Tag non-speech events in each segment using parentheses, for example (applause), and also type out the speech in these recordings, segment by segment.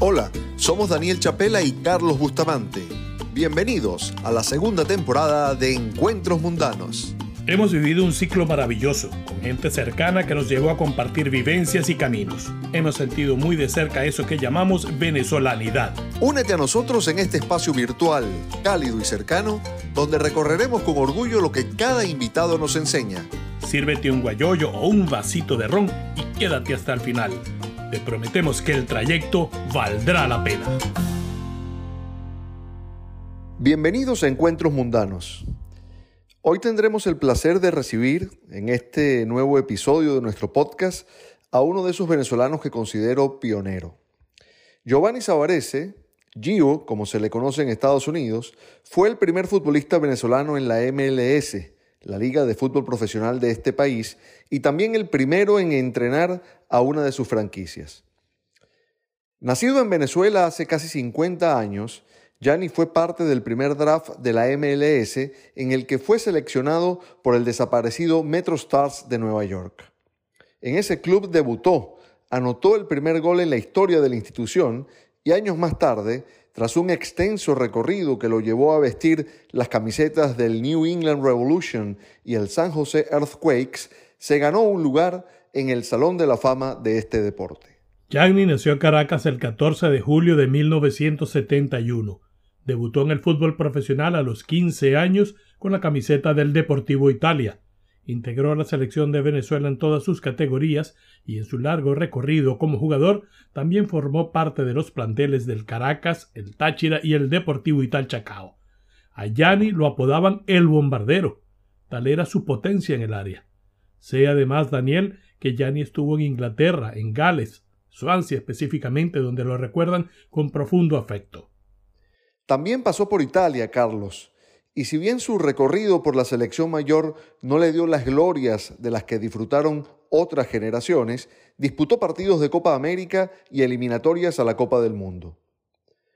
Hola, somos Daniel Chapela y Carlos Bustamante. Bienvenidos a la segunda temporada de Encuentros Mundanos. Hemos vivido un ciclo maravilloso, con gente cercana que nos llevó a compartir vivencias y caminos. Hemos sentido muy de cerca eso que llamamos venezolanidad. Únete a nosotros en este espacio virtual, cálido y cercano, donde recorreremos con orgullo lo que cada invitado nos enseña. Sírvete un guayoyo o un vasito de ron y quédate hasta el final. Te prometemos que el trayecto valdrá la pena. Bienvenidos a Encuentros Mundanos. Hoy tendremos el placer de recibir en este nuevo episodio de nuestro podcast a uno de esos venezolanos que considero pionero. Giovanni Savarese, Gio, como se le conoce en Estados Unidos, fue el primer futbolista venezolano en la MLS, la liga de fútbol profesional de este país, y también el primero en entrenar a una de sus franquicias. Nacido en Venezuela hace casi 50 años, Gianni fue parte del primer draft de la MLS en el que fue seleccionado por el desaparecido Metro Stars de Nueva York. En ese club debutó, anotó el primer gol en la historia de la institución y años más tarde tras un extenso recorrido que lo llevó a vestir las camisetas del New England Revolution y el San Jose Earthquakes, se ganó un lugar en el Salón de la Fama de este deporte. Gianni nació en Caracas el 14 de julio de 1971. Debutó en el fútbol profesional a los 15 años con la camiseta del Deportivo Italia. Integró la selección de Venezuela en todas sus categorías y en su largo recorrido como jugador también formó parte de los planteles del Caracas, el Táchira y el Deportivo Ital Chacao. A Yanni lo apodaban el bombardero. Tal era su potencia en el área. Sé además, Daniel, que Yanni estuvo en Inglaterra, en Gales, Swansea específicamente, donde lo recuerdan con profundo afecto. También pasó por Italia, Carlos, y si bien su recorrido por la selección mayor no le dio las glorias de las que disfrutaron otras generaciones, disputó partidos de Copa América y eliminatorias a la Copa del Mundo.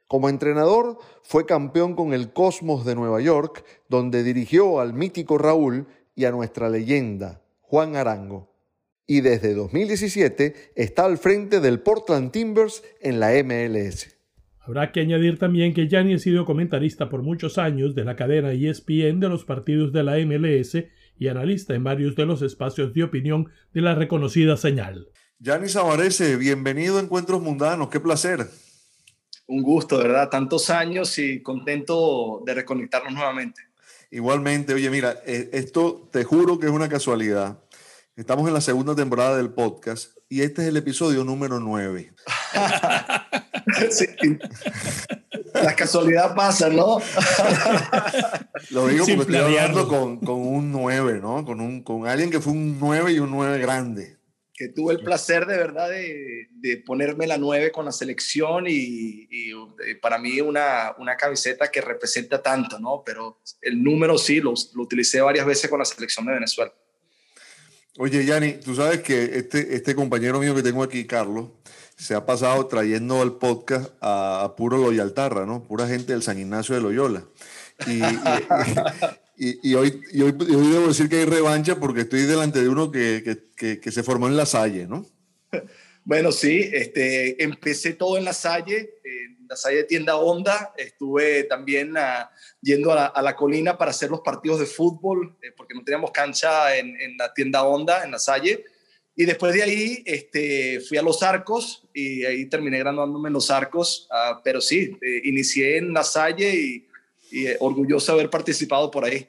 Como entrenador, fue campeón con el Cosmos de Nueva York, donde dirigió al mítico Raúl y a nuestra leyenda, Juan Arango. Y desde 2017 está al frente del Portland Timbers en la MLS. Habrá que añadir también que Gianni ha sido comentarista por muchos años de la cadena ESPN de los partidos de la MLS y analista en varios de los espacios de opinión de la reconocida señal. Gianni Savarese, bienvenido a Encuentros Mundanos, qué placer. Un gusto, ¿verdad? Tantos años y contento de reconectarnos nuevamente. Igualmente, oye, mira, eh, esto te juro que es una casualidad. Estamos en la segunda temporada del podcast y este es el episodio número 9. (laughs) La casualidad pasa, ¿no? (laughs) Lo digo porque estoy hablando con, con, un 9, ¿no? Con, un, con alguien que fue un 9 y un 9 grande. Que tuve el placer de verdad de, de ponerme la 9 con la selección y, y, eh, para mí una, una camiseta que representa tanto, ¿no? Pero el número sí, lo, lo utilicé varias veces con la selección de Venezuela. Oye, Yanni, tú sabes que este, este compañero mío que tengo aquí, Carlos, se ha pasado trayendo al podcast a, puro Loyaltarra, ¿no? Pura gente del San Ignacio de Loyola. Y, y, hoy, y hoy, debo decir que hay revancha porque estoy delante de uno que, que, que, se formó en La Salle, ¿no? Bueno, sí, este, empecé todo en La Salle, en La Salle Tienda Honda, estuve también ah, yendo a la, colina para hacer los partidos de fútbol, eh, porque no teníamos cancha en, en la tienda Honda, en La Salle, y después de ahí este, fui a Los Arcos y ahí terminé graduándome en Los Arcos, uh, pero sí, eh, inicié en La Salle y, y eh, orgulloso de haber participado por ahí.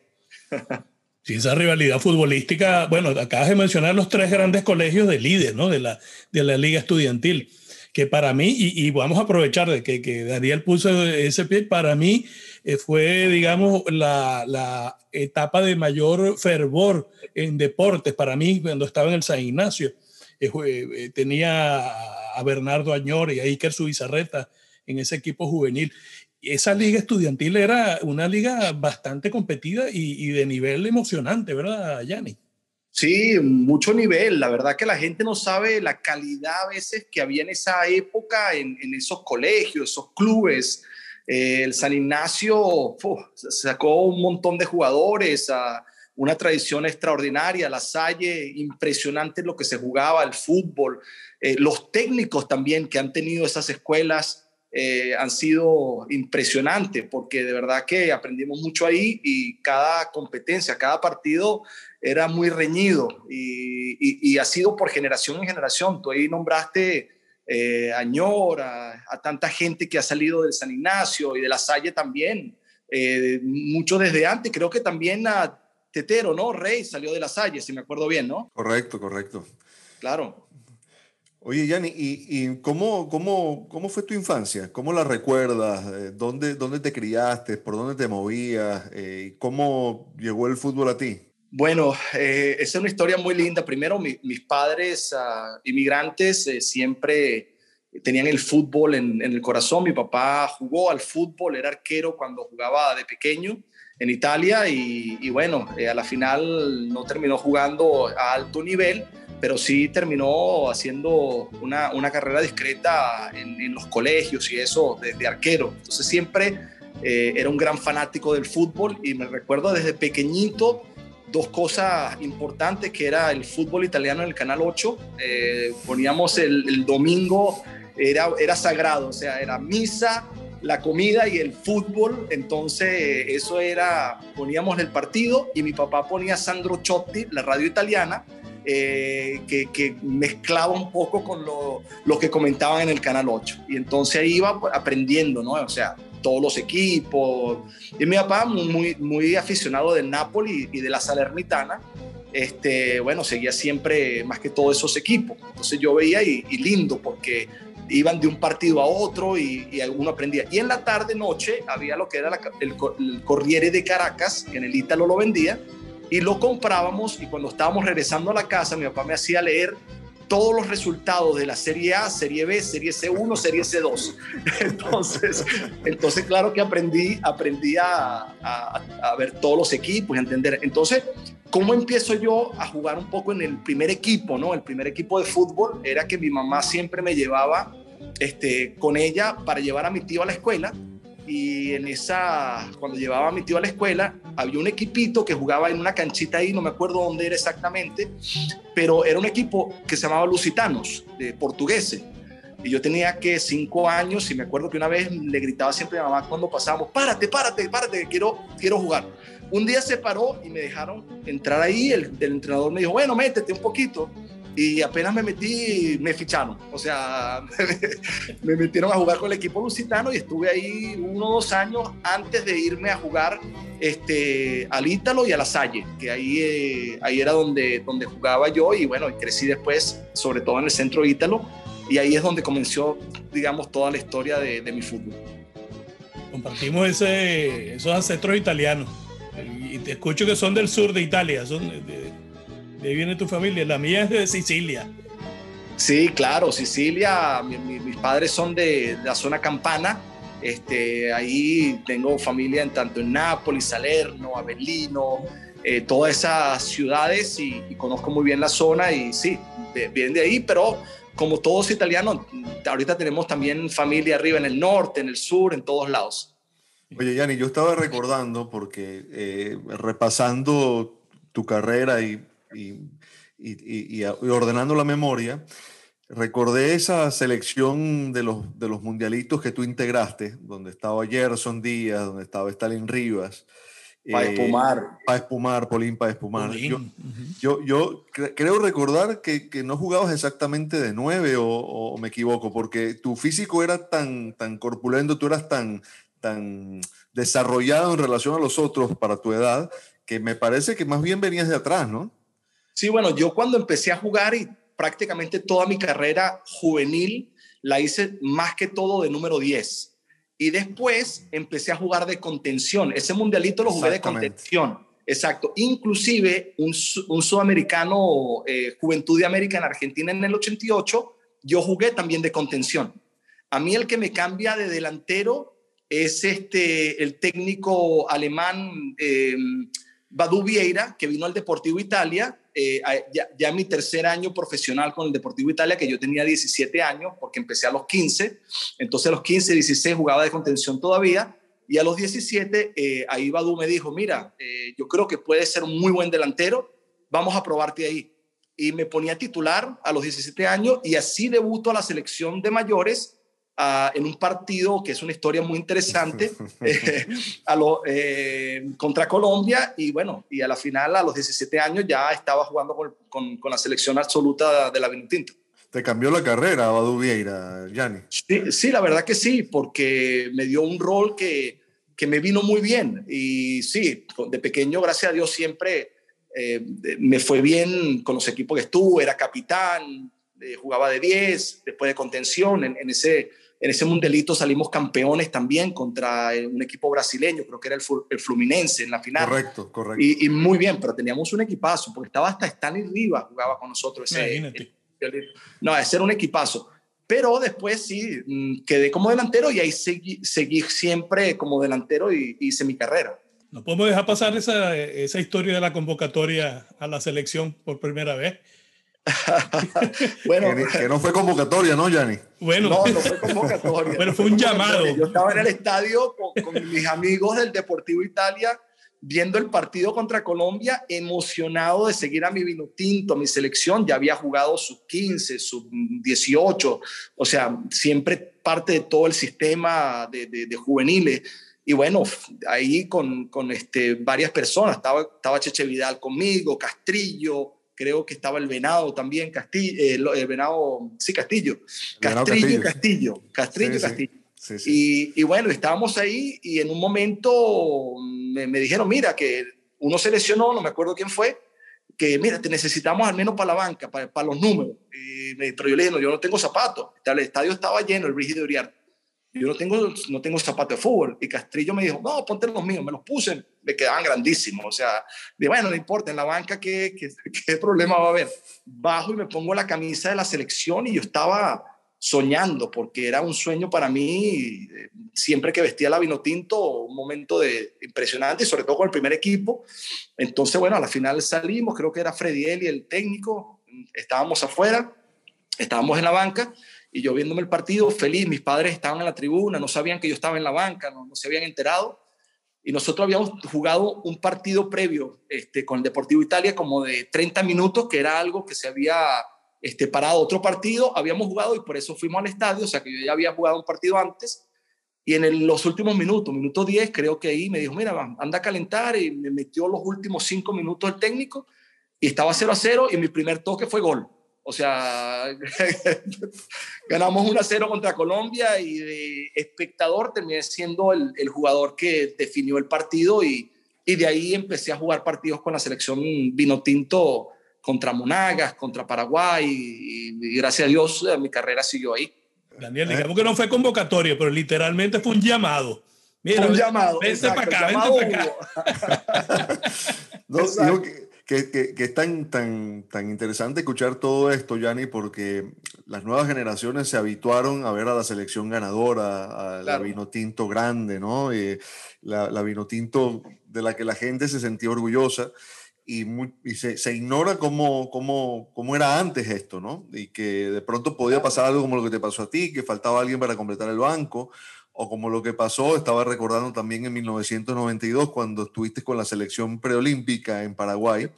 (laughs) Sí, esa rivalidad futbolística, bueno, acabas de mencionar los tres grandes colegios de líder, ¿no? De la, de la liga estudiantil, que para mí, y, y vamos a aprovechar de que, que Daniel puso ese pie, para mí eh, fue, digamos, la, la, etapa de mayor fervor en deportes para mí cuando estaba en el San Ignacio. Eh, eh, tenía a Bernardo Añor y a Iker Subizarreta en ese equipo juvenil. Esa liga estudiantil era una liga bastante competida y, de nivel emocionante, ¿verdad, Yanni? Sí, mucho nivel. La verdad que la gente no sabe la calidad a veces que había en esa época en, esos colegios, esos clubes. Eh, el San Ignacio sacó un montón de jugadores, una tradición extraordinaria, la Salle, impresionante lo que se jugaba, el fútbol, eh, los técnicos también que han tenido esas escuelas eh, han sido impresionantes porque de verdad que aprendimos mucho ahí y cada competencia, cada partido era muy reñido y, ha sido por generación en generación. Tú ahí nombraste eh, a Ñora, a, tanta gente que ha salido del San Ignacio y de la Salle también, eh, mucho desde antes, creo que también a Tetero, ¿no? Rey salió de la Salle, si me acuerdo bien, ¿no? Correcto, correcto. Claro. Oye, Yanni, ¿y, y cómo, cómo, cómo, fue tu infancia? ¿Cómo la recuerdas? Eh, ¿Dónde, dónde te criaste? ¿Por dónde te movías? Eh, ¿Cómo llegó el fútbol a ti? Bueno, eh, es una historia muy linda. Primero, mis padres uh, inmigrantes siempre tenían el fútbol en, en, el corazón. Mi papá jugó al fútbol, era arquero cuando jugaba de pequeño en Italia y, y bueno, a la final no terminó jugando a alto nivel pero sí terminó haciendo una, una carrera discreta en, los colegios y eso desde arquero. Entonces siempre eh, era un gran fanático del fútbol y me recuerdo desde pequeñito dos cosas importantes que era el fútbol italiano en el Canal 8. Eh, poníamos el, el, domingo, era, era sagrado, o sea, era misa, la comida y el fútbol. Entonces eso era, poníamos el partido y mi papá ponía Sandro Ciotti, la radio italiana eh, que, mezclaba un poco con lo, lo, que comentaban en el Canal 8. Y entonces ahí iba aprendiendo, ¿no? O sea, todos los equipos. Y mi papá, muy, muy aficionado del Napoli y de la Salernitana, este, bueno, seguía siempre más que todos esos equipos. Entonces yo veía y, lindo porque iban de un partido a otro y, y, uno aprendía. Y en la tarde, noche, había lo que era el, el Corriere de Caracas, que en el Ítalo lo vendía, y lo comprábamos y cuando estábamos regresando a la casa mi papá me hacía leer todos los resultados de la Serie A, Serie B, Serie C1, Serie C2. (laughs) Entonces, entonces claro que aprendí, aprendí a, a, ver todos los equipos a entender. Entonces, ¿cómo empiezo yo a jugar un poco en el primer equipo? ¿no? El primer equipo de fútbol era que mi mamá siempre me llevaba este, con ella para llevar a mi tío a la escuela y en esa, cuando llevaba a mi tío a la escuela, había un equipito que jugaba en una canchita ahí, no me acuerdo dónde era exactamente, pero era un equipo que se llamaba Lusitanos, de portugueses. Y yo tenía que cinco años y me acuerdo que una vez le gritaba siempre a mi mamá cuando pasábamos, párate, párate, párate, quiero, quiero jugar. Un día se paró y me dejaron entrar ahí, el, el entrenador me dijo, bueno, métete un poquito y apenas me metí, me ficharon. O sea, (laughs) me metieron a jugar con el equipo lusitano y estuve ahí uno o dos años antes de irme a jugar este, al Ítalo y a la Salle, que ahí, eh, ahí era donde, donde jugaba yo y bueno, crecí después, sobre todo en el centro Ítalo, y ahí es donde comenzó, digamos, toda la historia de, mi fútbol. Compartimos ese, esos ancestros italianos y te escucho que son del sur de Italia, son de ahí viene tu familia. La mía es de Sicilia. Sí, claro, Sicilia. mis padres son de, la zona campana. Este, ahí tengo familia en tanto en Nápoles, Salerno, Avellino, eh, todas esas ciudades y, conozco muy bien la zona y sí, vienen de ahí, pero como todos italianos, ahorita tenemos también familia arriba en el norte, en el sur, en todos lados. Oye, Yanni, yo estaba recordando porque eh, repasando tu carrera y y, ordenando la memoria, recordé esa selección de los, de los mundialitos que tú integraste, donde estaba Gerson Díaz, donde estaba Stalin Rivas. Para eh, espumar. Para espumar, Polín para espumar. Yo, yo, creo recordar que, que, no jugabas exactamente de nueve o, me equivoco, porque tu físico era tan, tan corpulento, tú eras tan, tan desarrollado en relación a los otros para tu edad, que me parece que más bien venías de atrás, ¿no? Sí, bueno, yo cuando empecé a jugar y prácticamente toda mi carrera juvenil la hice más que todo de número 10. Y después empecé a jugar de contención. Ese mundialito lo jugué de contención. Exacto. Inclusive un, un sudamericano, eh, Juventud de América en Argentina en el 88, yo jugué también de contención. A mí el que me cambia de delantero es este, el técnico alemán eh, Badu Vieira, que vino al Deportivo Italia eh, ya, mi tercer año profesional con el Deportivo Italia, que yo tenía 17 años, porque empecé a los 15, entonces a los 15, 16 jugaba de contención todavía, Y a los 17, eh, ahí Badu me dijo, mira, eh, yo creo que puede ser un muy buen delantero, vamos a probarte ahí. Y me ponía titular a los 17 años y así debuto a la selección de mayores en un partido que es una historia muy interesante (laughs) (laughs) eh, a lo, eh, contra Colombia y bueno, y a la final a los 17 años ya estaba jugando con, con, la selección absoluta de la Vinotinto. ¿Te cambió la carrera, Abadu Vieira, Yanni? Sí, sí, la verdad que sí, porque me dio un rol que, que me vino muy bien. Y sí, de pequeño, gracias a Dios, siempre eh, me fue bien con los equipos que estuve, era capitán, jugaba de 10, después de contención en, en ese en ese mundialito salimos campeones también contra eh, un equipo brasileño, creo que era el, Fluminense en la final. Correcto, correcto. Y, muy bien, pero teníamos un equipazo, porque estaba hasta Stanley Rivas, jugaba con nosotros. Ese, no, ese era un equipazo. Pero después sí, mm, quedé como delantero y ahí seguí, seguí siempre como delantero y hice mi carrera. No podemos dejar pasar esa, esa historia de la convocatoria a la selección por primera vez. (laughs) bueno, que, no fue convocatoria, ¿no, Yanni? Bueno, no, no fue convocatoria. (laughs) Pero fue un llamado. Yo estaba en el estadio con, mis amigos del Deportivo Italia viendo el partido contra Colombia, emocionado de seguir a mi vino tinto, a mi selección. Ya había jugado sus 15, sus 18, o sea, siempre parte de todo el sistema de, de, juveniles. Y bueno, ahí con, con este, varias personas, estaba, estaba Cheche Vidal conmigo, Castrillo, creo que estaba el Venado también, Castillo, eh, el Venado, sí, Castillo, Castrillo, Castillo, Castrillo, Castillo. y, bueno, estábamos ahí y en un momento me, dijeron, mira, que uno se lesionó, no me acuerdo quién fue, que mira, te necesitamos al menos para la banca, para, para los números. Y, pero yo le dije, no, yo no tengo zapatos. El estadio estaba lleno, el Brígido Uriarte yo no tengo, no tengo zapatos de fútbol. Y Castrillo me dijo, no, ponte los míos. Me los puse, me quedaban grandísimos. O sea, de bueno, no importa, en la banca, ¿qué, qué, qué problema va a haber? Bajo y me pongo la camisa de la selección y yo estaba soñando, porque era un sueño para mí, eh, siempre que vestía la vino tinto, un momento de, impresionante, y sobre todo con el primer equipo. Entonces, bueno, a la final salimos, creo que era Freddy y el técnico, estábamos afuera, estábamos en la banca, y yo viéndome el partido feliz, mis padres estaban en la tribuna, no sabían que yo estaba en la banca, no, se habían enterado. Y nosotros habíamos jugado un partido previo este, con el Deportivo Italia como de 30 minutos, que era algo que se había este, parado otro partido, habíamos jugado y por eso fuimos al estadio, o sea que yo ya había jugado un partido antes. Y en los últimos minutos, minuto 10, creo que ahí me dijo, mira, anda a calentar y me metió los últimos 5 minutos el técnico y estaba 0 a 0 y mi primer toque fue gol. O sea, (laughs) ganamos 1-0 contra Colombia y de espectador terminé siendo el, el jugador que definió el partido y, y, de ahí empecé a jugar partidos con la selección vino tinto contra Monagas, contra Paraguay y, gracias a Dios eh, mi carrera siguió ahí. Daniel, digamos que no fue convocatoria, pero literalmente fue un llamado. Mira, un llamado. Vente para acá, vente para acá. (laughs) no, que, que, es tan, tan, tan interesante escuchar todo esto, Yanni, porque las nuevas generaciones se habituaron a ver a la selección ganadora, a la vino tinto grande, ¿no? Eh, la, la vino tinto de la que la gente se sentía orgullosa y, y se, se, ignora cómo, cómo, cómo, era antes esto, ¿no? Y que de pronto podía pasar algo como lo que te pasó a ti, que faltaba alguien para completar el banco, o como lo que pasó, estaba recordando también en 1992 cuando estuviste con la selección preolímpica en Paraguay,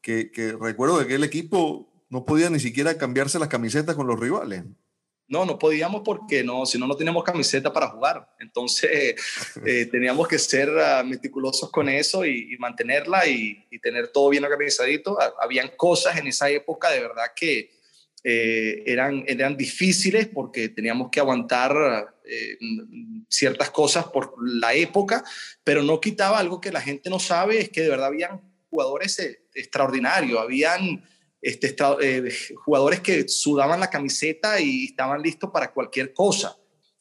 que, que recuerdo que aquel equipo no podía ni siquiera cambiarse las camisetas con los rivales. No, no podíamos porque no, si no, no teníamos camiseta para jugar. Entonces (laughs) eh, teníamos que ser uh, meticulosos con eso y, mantenerla y, y, tener todo bien organizadito. Habían cosas en esa época de verdad que eh, eran, eran difíciles porque teníamos que aguantar eh, ciertas cosas por la época, pero no quitaba algo que la gente no sabe, es que de verdad habían jugadores eh, extraordinarios, habían este, jugadores que sudaban la camiseta y estaban listos para cualquier cosa.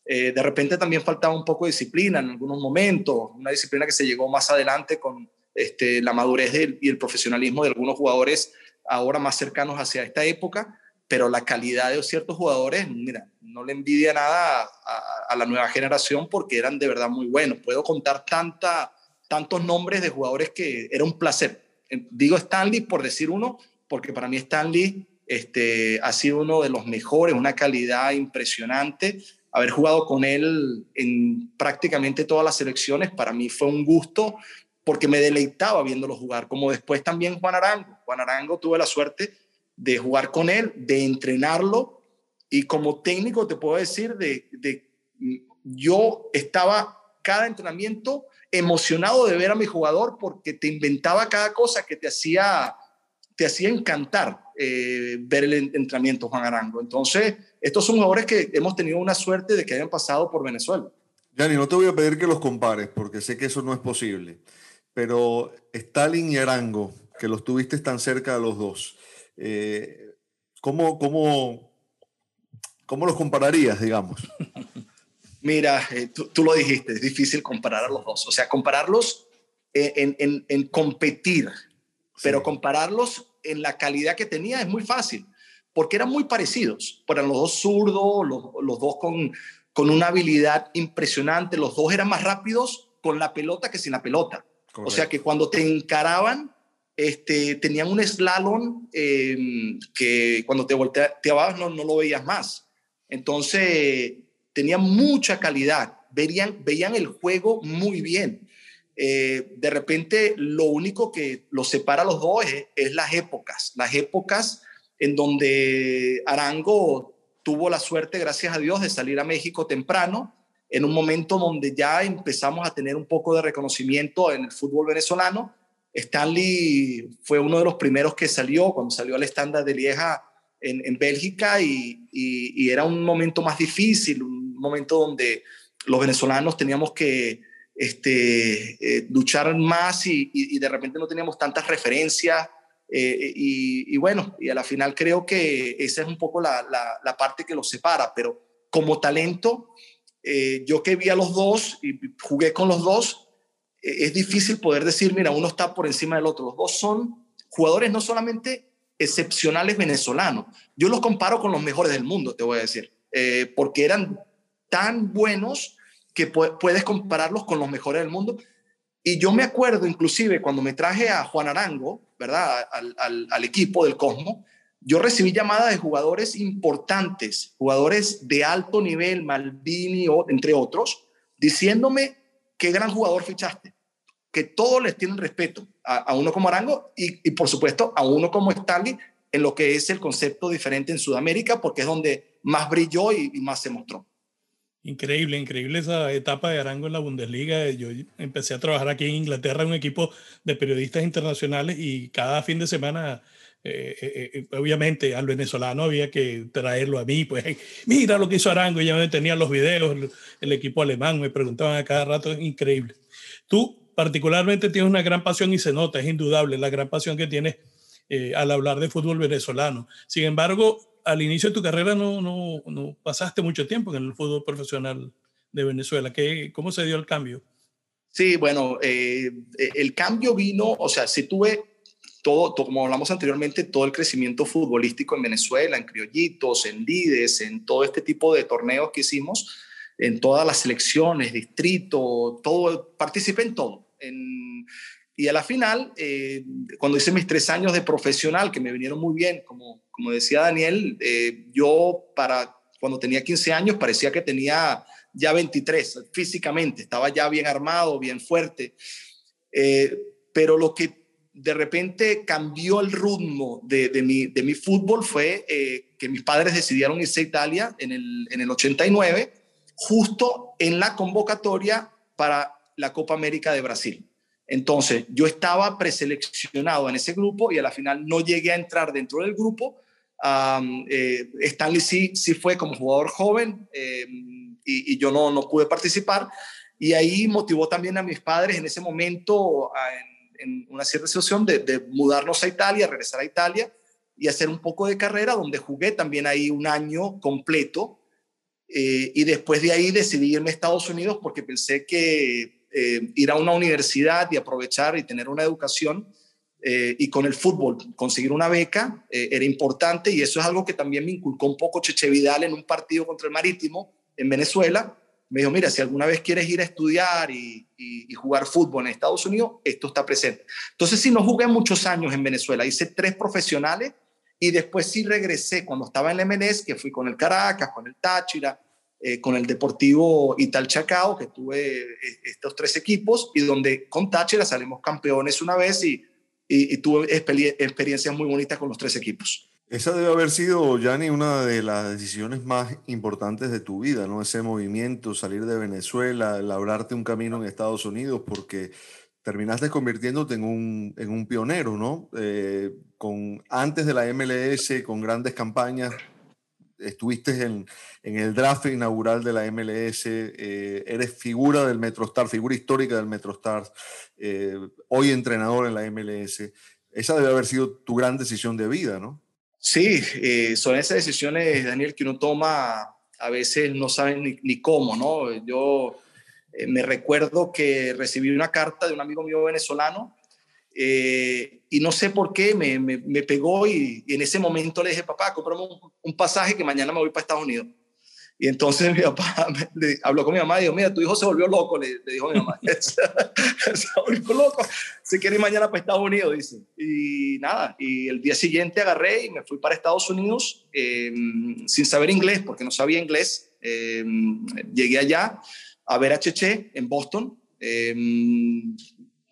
de repente también faltaba un poco de disciplina en algunos momentos, una disciplina que se llegó más adelante con este, la madurez y el profesionalismo de algunos jugadores ahora más cercanos hacia esta época, pero la calidad de ciertos jugadores, mira, no le envidia nada a, la nueva generación porque eran de verdad muy buenos. Puedo contar tanta, tantos nombres de jugadores que era un placer. Digo Stanley por decir uno, porque para mí Stanley este, ha sido uno de los mejores, una calidad impresionante. haber jugado con él en prácticamente todas las selecciones, para mí fue un gusto porque me deleitaba viéndolo jugar, como después también Juan Arango. Juan Arango tuve la suerte de jugar con él, de entrenarlo y como técnico te puedo decir de, de yo estaba cada entrenamiento emocionado de ver a mi jugador porque te inventaba cada cosa que te hacía, te hacía encantar eh, ver el entrenamiento, Juan Arango. Entonces, estos son jugadores que hemos tenido una suerte de que hayan pasado por Venezuela. Yanni, no te voy a pedir que los compares porque sé que eso no es posible, pero Stalin y Arango, que los tuviste tan cerca de los dos, eh, ¿cómo, cómo, ¿cómo los compararías, digamos? (laughs) Mira, eh, tú, lo dijiste, es difícil comparar a los dos. O sea, compararlos en, competir, pero compararlos en la calidad que tenía es muy fácil, porque eran muy parecidos. Eran los dos zurdos, los, dos con, con una habilidad impresionante, los dos eran más rápidos con la pelota que sin la pelota. O sea que cuando te encaraban, este, tenían un slalom em, que cuando te volteabas no, no lo veías más. Entonces, tenían mucha calidad, veían, veían el juego muy bien. Eh, de repente, lo único que los separa los dos es, las épocas, las épocas en donde Arango tuvo la suerte, gracias a Dios, de salir a México temprano, en un momento donde ya empezamos a tener un poco de reconocimiento en el fútbol venezolano. Stanley fue uno de los primeros que salió cuando salió al estándar de Lieja en, Bélgica y, era un momento más difícil, momento donde los venezolanos teníamos que este, eh, luchar más y, de repente no teníamos tantas referencias. Eh, y, bueno, y a la final creo que esa es un poco la, la, parte que los separa, pero como talento, eh, yo que vi a los dos y jugué con los dos, es difícil poder decir, mira, uno está por encima del otro. Los dos son jugadores no solamente excepcionales venezolanos, yo los comparo con los mejores del mundo, te voy a decir, porque eran tan buenos que puedes compararlos con los mejores del mundo. Y yo me acuerdo inclusive cuando me traje a Juan Arango, ¿verdad? Al, equipo del Cosmo, yo recibí llamadas de jugadores importantes, jugadores de alto nivel, Malvini, entre otros, diciéndome qué gran jugador fichaste, que todos les tienen respeto a, uno como Arango y, por supuesto a uno como Stanley en lo que es el concepto diferente en Sudamérica, porque es donde más brilló y más se mostró. Increíble, increíble esa etapa de Arango en la Bundesliga. Yo empecé a trabajar aquí en Inglaterra en un equipo de periodistas internacionales y cada fin de semana, eh, eh, eh, obviamente al venezolano había que traerlo a mí, pues mira lo que hizo Arango, y ya me tenían los videos, el, equipo alemán me preguntaban a cada rato, es increíble. Tú particularmente tienes una gran pasión y se nota, es indudable la gran pasión que tienes al hablar de fútbol venezolano. Sin embargo, al inicio de tu carrera no, no, no, pasaste mucho tiempo en el fútbol profesional de Venezuela. ¿Qué, ¿Cómo se dio el cambio? Sí, bueno, eh, el cambio vino, o sea, si tuve todo, como hablamos anteriormente, todo el crecimiento futbolístico en Venezuela, en criollitos, en lides, en todo este tipo de torneos que hicimos, en todas las selecciones, distrito, todo, participé en todo. En, y a la final, eh, cuando hice mis tres años de profesional, que me vinieron muy bien, como, como decía Daniel, eh, yo para cuando tenía 15 años parecía que tenía ya 23 físicamente, estaba ya bien armado, bien fuerte. Eh, pero lo que de repente cambió el ritmo de, de, mi, de mi, fútbol fue que mis padres decidieron irse a Italia en el, en el 89, justo en la convocatoria para la Copa América de Brasil. Entonces, yo estaba preseleccionado en ese grupo y a la final no llegué a entrar dentro del grupo. Eh, Stanley sí, sí fue como jugador joven eh, y, yo no, no pude participar. Y ahí motivó también a mis padres en ese momento, en, una cierta situación, de, mudarnos a Italia, regresar a Italia y hacer un poco de carrera, donde jugué también ahí un año completo. Eh, y después de ahí decidí irme a Estados Unidos porque pensé que eh, ir a una universidad y aprovechar y tener una educación eh, y con el fútbol conseguir una beca eh, era importante y eso es algo que también me inculcó un poco Cheche Vidal en un partido contra el Marítimo en Venezuela. Me dijo, mira, si alguna vez quieres ir a estudiar y, jugar fútbol en Estados Unidos, esto está presente. Entonces, sí, no jugué muchos años en Venezuela, hice tres profesionales y después sí regresé cuando estaba en el MNS, que fui con el Caracas, con el Táchira, eh, con el Deportivo Italchacao, que tuve eh, estos tres equipos, y donde con Táchira salimos campeones una vez y, tuve experiencias muy bonitas con los tres equipos. Esa debe haber sido, Yanni, una de las decisiones más importantes de tu vida, ¿no? Ese movimiento, salir de Venezuela, labrarte un camino en Estados Unidos, porque terminaste convirtiéndote en un, en un pionero, ¿no? Eh, con, antes de la MLS, con grandes campañas, estuviste en, en, el draft inaugural de la MLS, eh, eres figura del MetroStar, figura histórica del MetroStar, eh, hoy entrenador en la MLS. Esa debe haber sido tu gran decisión de vida, ¿no? Sí, eh, son esas decisiones, Daniel, que uno toma, a veces no saben ni, ni cómo, ¿no? Yo me recuerdo que recibí una carta de un amigo mío venezolano eh, y no sé por qué me, me, pegó y, en ese momento le dije, papá, comprame un, pasaje que mañana me voy para Estados Unidos. Y entonces mi papá (laughs) le, habló con mi mamá y dijo, mira, tu hijo se volvió loco, le, dijo mi mamá. (laughs) se volvió loco, se quiere ir mañana para Estados Unidos, dice. Y nada, y el día siguiente agarré y me fui para Estados Unidos em, sin saber inglés, porque no sabía inglés. Em, llegué allá a ver a Cheche en Boston. Eh,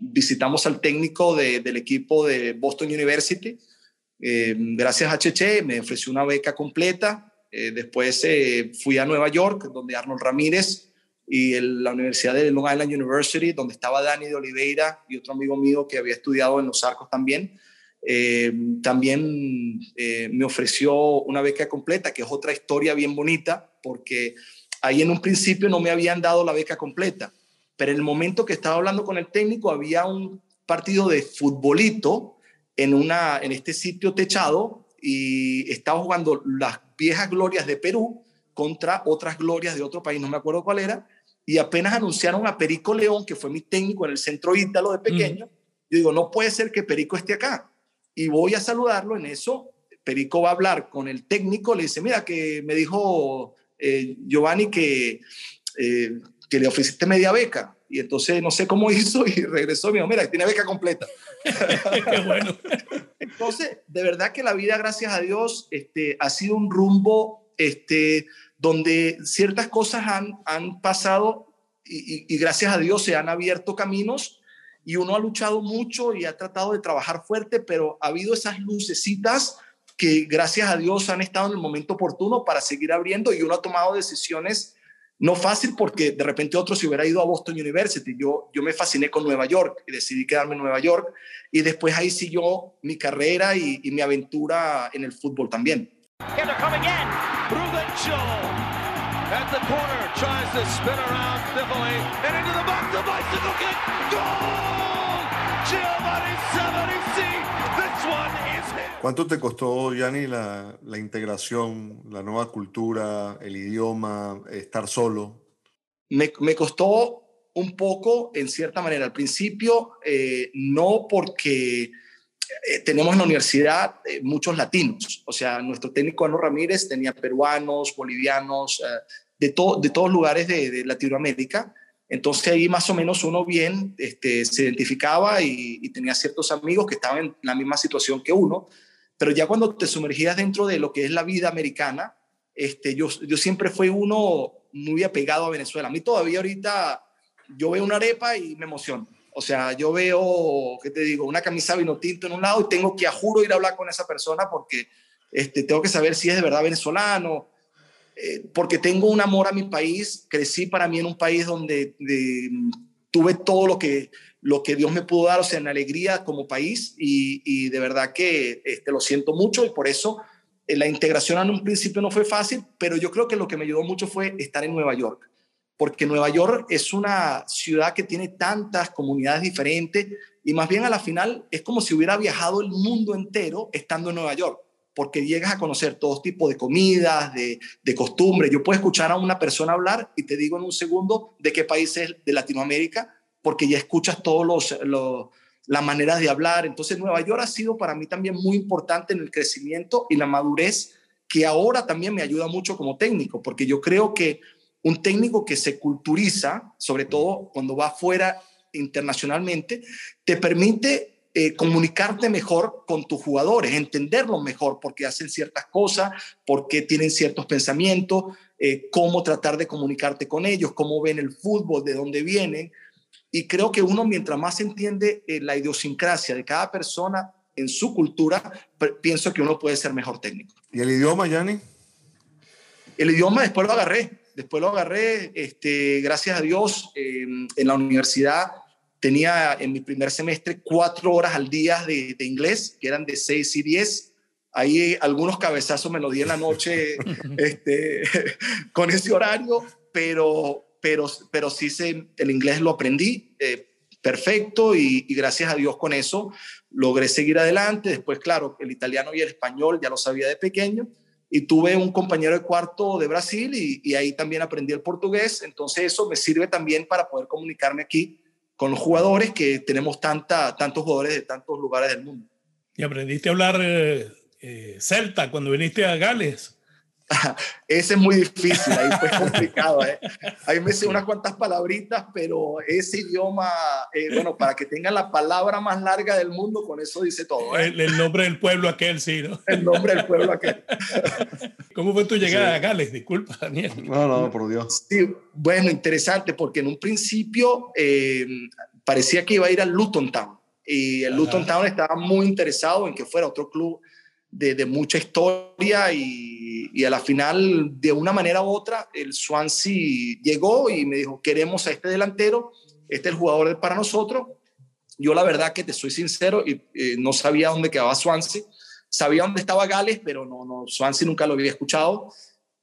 visitamos al técnico del equipo de Boston University. Eh, gracias a Cheche me ofreció una beca completa. Eh, después eh, fui a Nueva York, donde Arnold Ramírez y la Universidad de Long Island University, donde estaba Dani de Oliveira y otro amigo mío que había estudiado en los arcos también. también me ofreció una beca completa, que es otra historia bien bonita, porque ahí en un principio no me habían dado la beca completa pero en el momento que estaba hablando con el técnico había un partido de futbolito en, una, en este sitio techado y estaba jugando las viejas glorias de Perú contra otras glorias de otro país, no me acuerdo cuál era, y apenas anunciaron a Perico León, que fue mi técnico en el centro ítalo de pequeño, yo digo, no puede ser que Perico esté acá. Y voy a saludarlo en eso, Perico va a hablar con el técnico, le dice, mira, que me dijo eh, Giovanni que eh, que le ofreciste media beca. Y entonces no sé cómo (laughs) hizo y regresó y me dijo, mira, tiene beca completa. (laughs) Qué bueno. Entonces, de verdad que la vida, gracias a Dios, este, ha sido un rumbo este, donde ciertas cosas han, han pasado y, y, gracias a Dios se han abierto caminos y uno ha luchado mucho y ha tratado de trabajar fuerte, pero ha habido esas lucecitas que gracias a Dios han estado en el momento oportuno para seguir abriendo y uno ha tomado decisiones no fácil porque de repente otro se hubiera ido a Boston University. Yo, yo me fasciné con Nueva York y decidí quedarme en Nueva York. Y después ahí siguió mi carrera y, mi aventura en el fútbol también. ¿Cuánto te costó, Yanni, la, la, integración, la nueva cultura, el idioma, estar solo? Me, me costó un poco, en cierta manera. Al principio, eh, no porque eh, tenemos en la universidad eh, muchos latinos. O sea, nuestro técnico Ano Ramírez tenía peruanos, bolivianos, de, de todos lugares de, de Latinoamérica. Entonces ahí más o menos uno bien este, se identificaba y, tenía ciertos amigos que estaban en la misma situación que uno, pero ya cuando te sumergías dentro de lo que es la vida americana, este, yo, yo siempre fui uno muy apegado a Venezuela. A mí todavía ahorita yo veo una arepa y me emociono. O sea, yo veo, ¿qué te digo? Una camisa vino tinto en un lado y tengo que a juro ir a hablar con esa persona porque este, tengo que saber si es de verdad venezolano, eh, porque tengo un amor a mi país, crecí para mí en un país donde tuve todo lo que, lo que Dios me pudo dar, o sea, en alegría como país y, de verdad que este, lo siento mucho y por eso eh, la integración en un principio no fue fácil, pero yo creo que lo que me ayudó mucho fue estar en Nueva York, porque Nueva York es una ciudad que tiene tantas comunidades diferentes y más bien a la final es como si hubiera viajado el mundo entero estando en Nueva York porque llegas a conocer todo tipo de comidas, de, de costumbres. Yo puedo escuchar a una persona hablar y te digo en un segundo de qué país es de Latinoamérica, porque ya escuchas todas los, los, las maneras de hablar. Entonces, Nueva York ha sido para mí también muy importante en el crecimiento y la madurez, que ahora también me ayuda mucho como técnico, porque yo creo que un técnico que se culturiza, sobre todo cuando va fuera internacionalmente, te permite eh, comunicarte mejor con tus jugadores, entenderlos mejor, porque hacen ciertas cosas, porque tienen ciertos pensamientos, eh, cómo tratar de comunicarte con ellos, cómo ven el fútbol, de dónde vienen. Y creo que uno, mientras más entiende eh, la idiosincrasia de cada persona en su cultura, pienso que uno puede ser mejor técnico. ¿Y el idioma, Yanni? El idioma después lo agarré, después lo agarré, este, gracias a Dios, en la universidad tenía en mi primer semestre cuatro horas al día de, inglés, que eran de seis y diez. Ahí algunos cabezazos me lo di en la noche (laughs) este, (laughs) con ese horario, pero, pero, pero sí se, el inglés lo aprendí eh, perfecto y, gracias a Dios con eso logré seguir adelante. Después, claro, el italiano y el español ya lo sabía de pequeño. Y tuve un compañero de cuarto de Brasil y, y ahí también aprendí el portugués. Entonces eso me sirve también para poder comunicarme aquí con los jugadores que tenemos tanta, tantos jugadores de tantos lugares del mundo. ¿Y aprendiste a hablar eh, eh, celta cuando viniste a Gales? (laughs) ese es muy difícil, ahí fue complicado. ¿eh? Ahí me sé unas cuantas palabritas, pero ese idioma, eh, bueno, para que tengan la palabra más larga del mundo, con eso dice todo. ¿eh? El, nombre del pueblo aquel, sí, ¿no? El nombre del pueblo aquel. (laughs) ¿Cómo fue tu llegada a Gales? Disculpa, Daniel. No, no, por Dios. Sí, bueno, interesante, porque en un principio eh, parecía que iba a ir al Luton Town. Y el Luton Town estaba muy interesado en que fuera otro club de, de mucha historia y y, a la final, de una manera u otra, el Swansea llegó y me dijo, queremos a este delantero, este es el jugador para nosotros. Yo la verdad que te soy sincero, y, eh, no sabía dónde quedaba Swansea, sabía dónde estaba Gales, pero no, no, Swansea nunca lo había escuchado.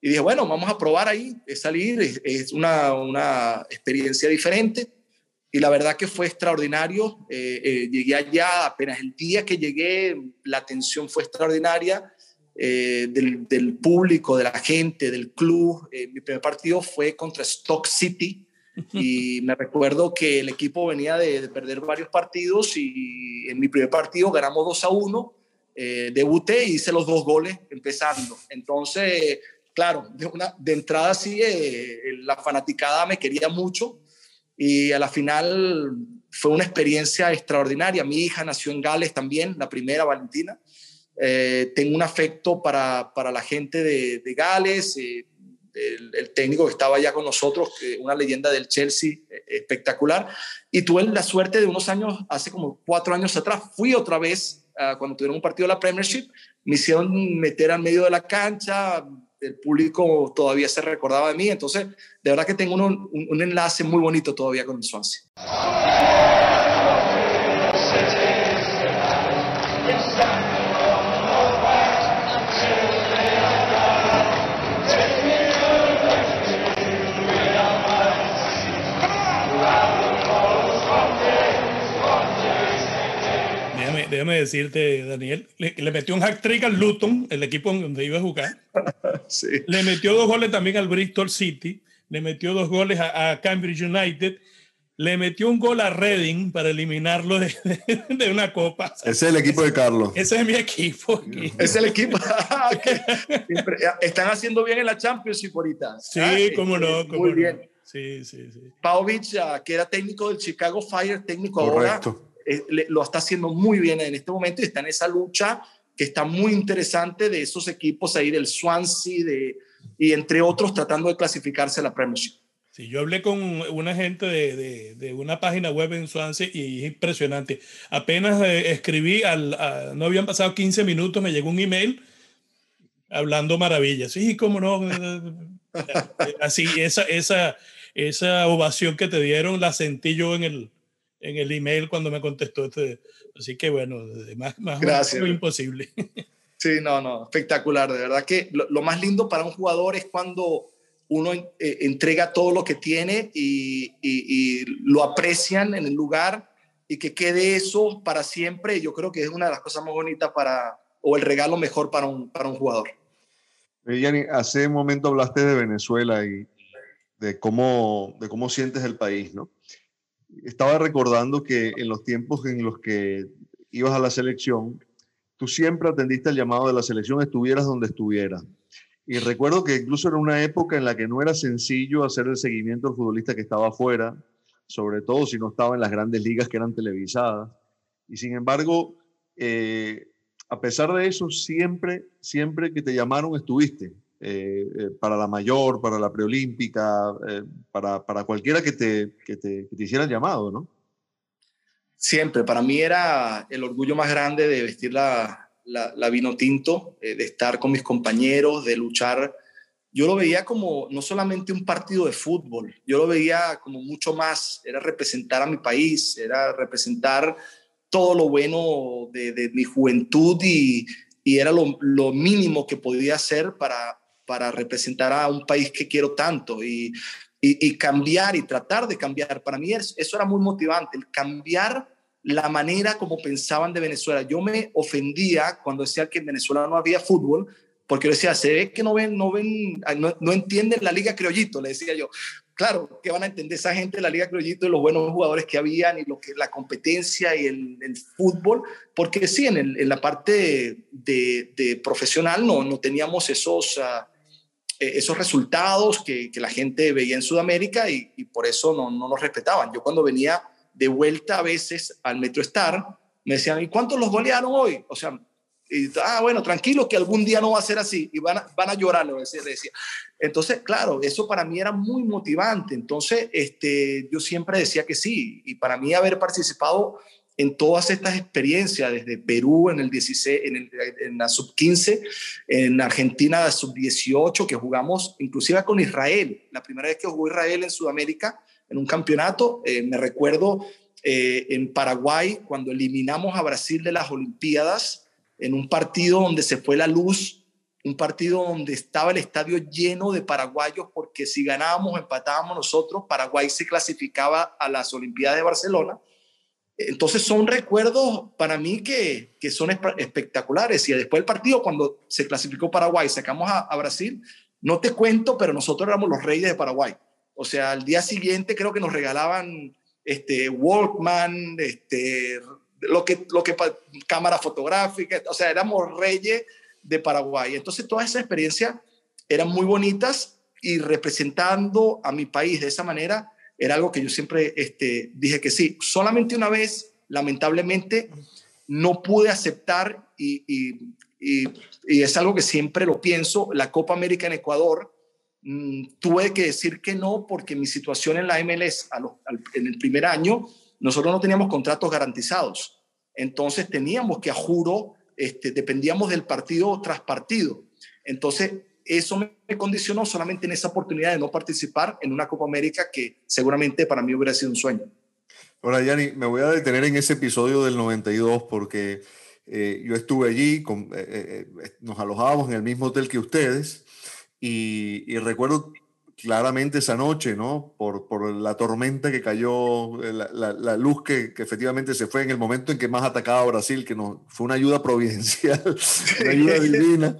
Y dije, bueno, vamos a probar ahí, es salir, es, una, una, experiencia diferente. Y la verdad que fue extraordinario. Eh, eh, llegué allá, apenas el día que llegué, la atención fue extraordinaria eh, del, público, de la gente, del club. Eh, mi primer partido fue contra Stock City (laughs) y me recuerdo que el equipo venía de, perder varios partidos y en mi primer partido ganamos 2 a 1. Eh, debuté y hice los dos goles empezando. Entonces, claro, de, una, de entrada sí, la fanaticada me quería mucho y a la final fue una experiencia extraordinaria. Mi hija nació en Gales también, la primera, Valentina. Eh, tengo un afecto para, para la gente de, de Gales, eh, el, técnico que estaba ya con nosotros, una leyenda del Chelsea eh, espectacular. Y tuve la suerte de unos años, hace como cuatro años atrás, fui otra vez ah, cuando tuvieron un partido de la Premiership, me hicieron meter al medio de la cancha, el público todavía se recordaba de mí, entonces de verdad que tengo un, un, un enlace muy bonito todavía con el Swansea. Déjame decirte, Daniel, le, metió un hack trick al Luton, el equipo donde iba a jugar. (laughs) Le metió dos goles también al Bristol City, le metió dos goles a, Cambridge United, le metió un gol a Reading para eliminarlo (laughs) de, una copa. Ese es el equipo de Carlos. Ese es mi equipo. (laughs) Es el equipo. Están haciendo bien en la Champions ahorita. Sí, ah, cómo no. Cómo muy bien. Sí, sí, sí. Ah, que era técnico del Chicago Fire, técnico Correcto. ahora eh, lo está haciendo muy bien en este momento y está en esa lucha que está muy interesante de esos equipos ahí del Swansea de, y entre otros tratando de clasificarse a la Premiership. Sí, yo hablé con una gente de, de, una página web en Swansea y es impresionante. Apenas eh, escribí, al, no habían pasado 15 minutos, me llegó un email hablando maravillas. Sí, cómo no. (laughs) Así, esa, esa, esa ovación que te dieron la sentí yo en el, en el email cuando me contestó. Este, así que bueno, más, más Gracias. imposible. (laughs) Sí, no, no, espectacular. De verdad que lo, más lindo para un jugador es cuando uno eh, entrega todo lo que tiene y, y, lo aprecian en el lugar y que quede eso para siempre. Yo creo que es una de las cosas más bonitas para, o el regalo mejor para un, para un jugador. Eh, Yanni, hace un momento hablaste de Venezuela y de cómo, de cómo sientes el país, ¿no? Estaba recordando que en los tiempos en los que ibas a la selección, tú siempre atendiste al llamado de la selección, estuvieras donde estuvieras. Y recuerdo que incluso era una época en la que no era sencillo hacer el seguimiento al futbolista que estaba afuera, sobre todo si no estaba en las grandes ligas que eran televisadas. Y sin embargo, eh, a pesar de eso, siempre, siempre que te llamaron estuviste. Eh, eh, para la mayor, para la preolímpica, para, para, cualquiera que te, que te, que te hiciera llamado, ¿no? Siempre, para mí era el orgullo más grande de vestir la, la, la vino tinto, de estar con mis compañeros, de luchar. Yo lo veía como no solamente un partido de fútbol, yo lo veía como mucho más, era representar a mi país, era representar todo lo bueno de, mi juventud y, era lo, mínimo que podía hacer para, para representar a un país que quiero tanto y, y, cambiar y tratar de cambiar. Para mí eso era muy motivante, el cambiar la manera como pensaban de Venezuela. Yo me ofendía cuando decía que en Venezuela no había fútbol, porque yo decía, se ve que no ven, no ven, no, entienden la Liga Criollito, le decía yo. Claro, que van a entender esa gente la Liga Criollito y los buenos jugadores que habían y lo que la competencia y el, fútbol, porque sí, en, en la parte de, profesional no, no teníamos esos, ah, e, esos resultados que, que, la gente veía en Sudamérica y, y por eso no, no, nos respetaban. Yo cuando venía de vuelta a veces al Metro Star, me decían, ¿y cuántos los golearon hoy? O sea, y, ah, bueno, tranquilo que algún día no va a ser así y van a, van a llorar, lo decía, decía. Entonces, claro, eso para mí era muy motivante. Entonces, este, yo siempre decía que sí. Y para mí haber participado en todas estas experiencias, desde Perú en el 16, en, el, en la sub-15, en Argentina sub-18, que jugamos inclusive con Israel. La primera vez que jugó Israel en Sudamérica, en un campeonato, eh, me recuerdo eh, en Paraguay, cuando eliminamos a Brasil de las Olimpiadas, en un partido donde se fue la luz, un partido donde estaba el estadio lleno de paraguayos, porque si ganábamos o empatábamos nosotros, Paraguay se clasificaba a las Olimpiadas de Barcelona. Entonces son recuerdos para mí que, son espectaculares. Y después del partido, cuando se clasificó Paraguay, sacamos a, a, Brasil, no te cuento, pero nosotros éramos los reyes de Paraguay. O sea, al día siguiente creo que nos regalaban este, Walkman, este, lo que, lo que cámara fotográfica, o sea, éramos reyes de Paraguay. Entonces, todas esas experiencias eran muy bonitas y representando a mi país de esa manera era algo que yo siempre este, dije que sí. Solamente una vez, lamentablemente, no pude aceptar y, y, y, es algo que siempre lo pienso, la Copa América en Ecuador. Mm, tuve que decir que no porque mi situación en la MLS en el primer año nosotros no teníamos contratos garantizados. Entonces teníamos que a juro, este, dependíamos del partido tras partido. Entonces, eso me condicionó solamente en esa oportunidad de no participar en una Copa América que seguramente para mí hubiera sido un sueño. Ahora, Yanni, me voy a detener en ese episodio del 92 porque eh, yo estuve allí, con, eh, eh, nos alojábamos en el mismo hotel que ustedes y, y recuerdo claramente esa noche, ¿no? Por, por la tormenta que cayó, eh, la, la, luz que, que, efectivamente se fue en el momento en que más atacaba a Brasil, que no, fue una ayuda (laughs) providencial, una ayuda divina.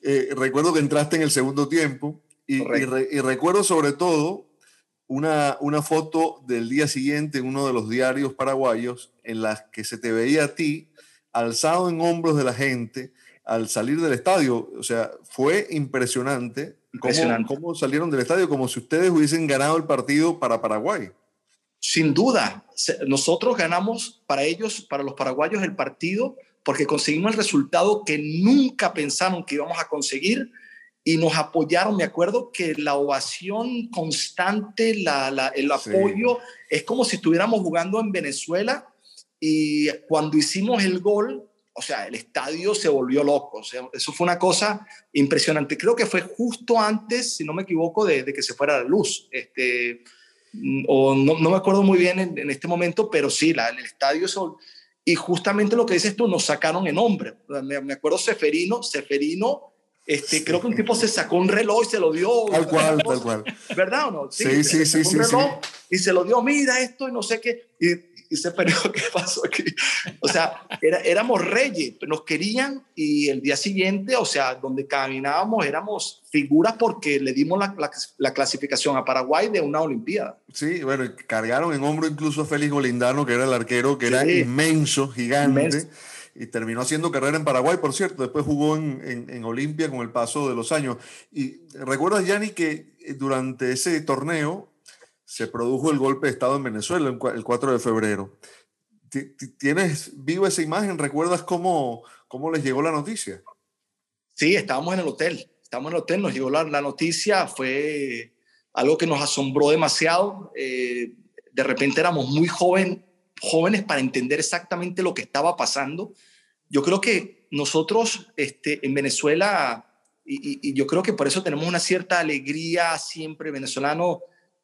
Eh, recuerdo que entraste en el segundo tiempo y, y, recuerdo sobre todo una, una foto del día siguiente en uno de los diarios paraguayos en las que se te veía a ti alzado en hombros de la gente al salir del estadio. O sea, fue impresionante ¿Cómo, salieron del estadio? Como si ustedes hubiesen ganado el partido para Paraguay. Sin duda, nosotros ganamos para ellos, para los paraguayos, el partido porque conseguimos el resultado que nunca pensaron que íbamos a conseguir y nos apoyaron. Me acuerdo que la ovación constante, la, el apoyo, es como si estuviéramos jugando en Venezuela y cuando hicimos el gol, o sea, el estadio se volvió loco. O sea, eso fue una cosa impresionante. Creo que fue justo antes, si no me equivoco, de, que se fuera la luz. Este, o no, no me acuerdo muy bien en, este momento, pero sí, la, el estadio Y justamente lo que dices tú, nos sacaron en hombre. Me, me acuerdo Seferino, Seferino, este, creo que un tipo se sacó un reloj y se lo dio. Tal cual, tal cual. ¿Verdad o no? Sí, sí, sí. sí, sí, Y se lo dio, mira esto y no sé qué. Y, se perdió, (laughs) ¿qué pasó aquí? O sea, era, éramos reyes, nos querían y el día siguiente, o sea, donde caminábamos éramos figuras porque le dimos la, la, clasificación a Paraguay de una Olimpiada. Sí, bueno, cargaron en hombro incluso a Félix Golindano, que era el arquero, que era inmenso, gigante. Y terminó haciendo carrera en Paraguay, por cierto. Después jugó en, en, en Olimpia con el paso de los años. Y recuerdas, Yanni, que durante ese torneo se produjo el golpe de Estado en Venezuela el 4 de febrero. ¿Tienes vivo esa imagen? ¿Recuerdas cómo, cómo les llegó la noticia? Sí, estábamos en el hotel. Estábamos en el hotel, nos llegó la, noticia, fue algo que nos asombró demasiado. Eh, de repente éramos muy joven, jóvenes para entender exactamente lo que estaba pasando. Yo creo que nosotros este, en Venezuela, y, yo creo que por eso tenemos una cierta alegría siempre venezolano,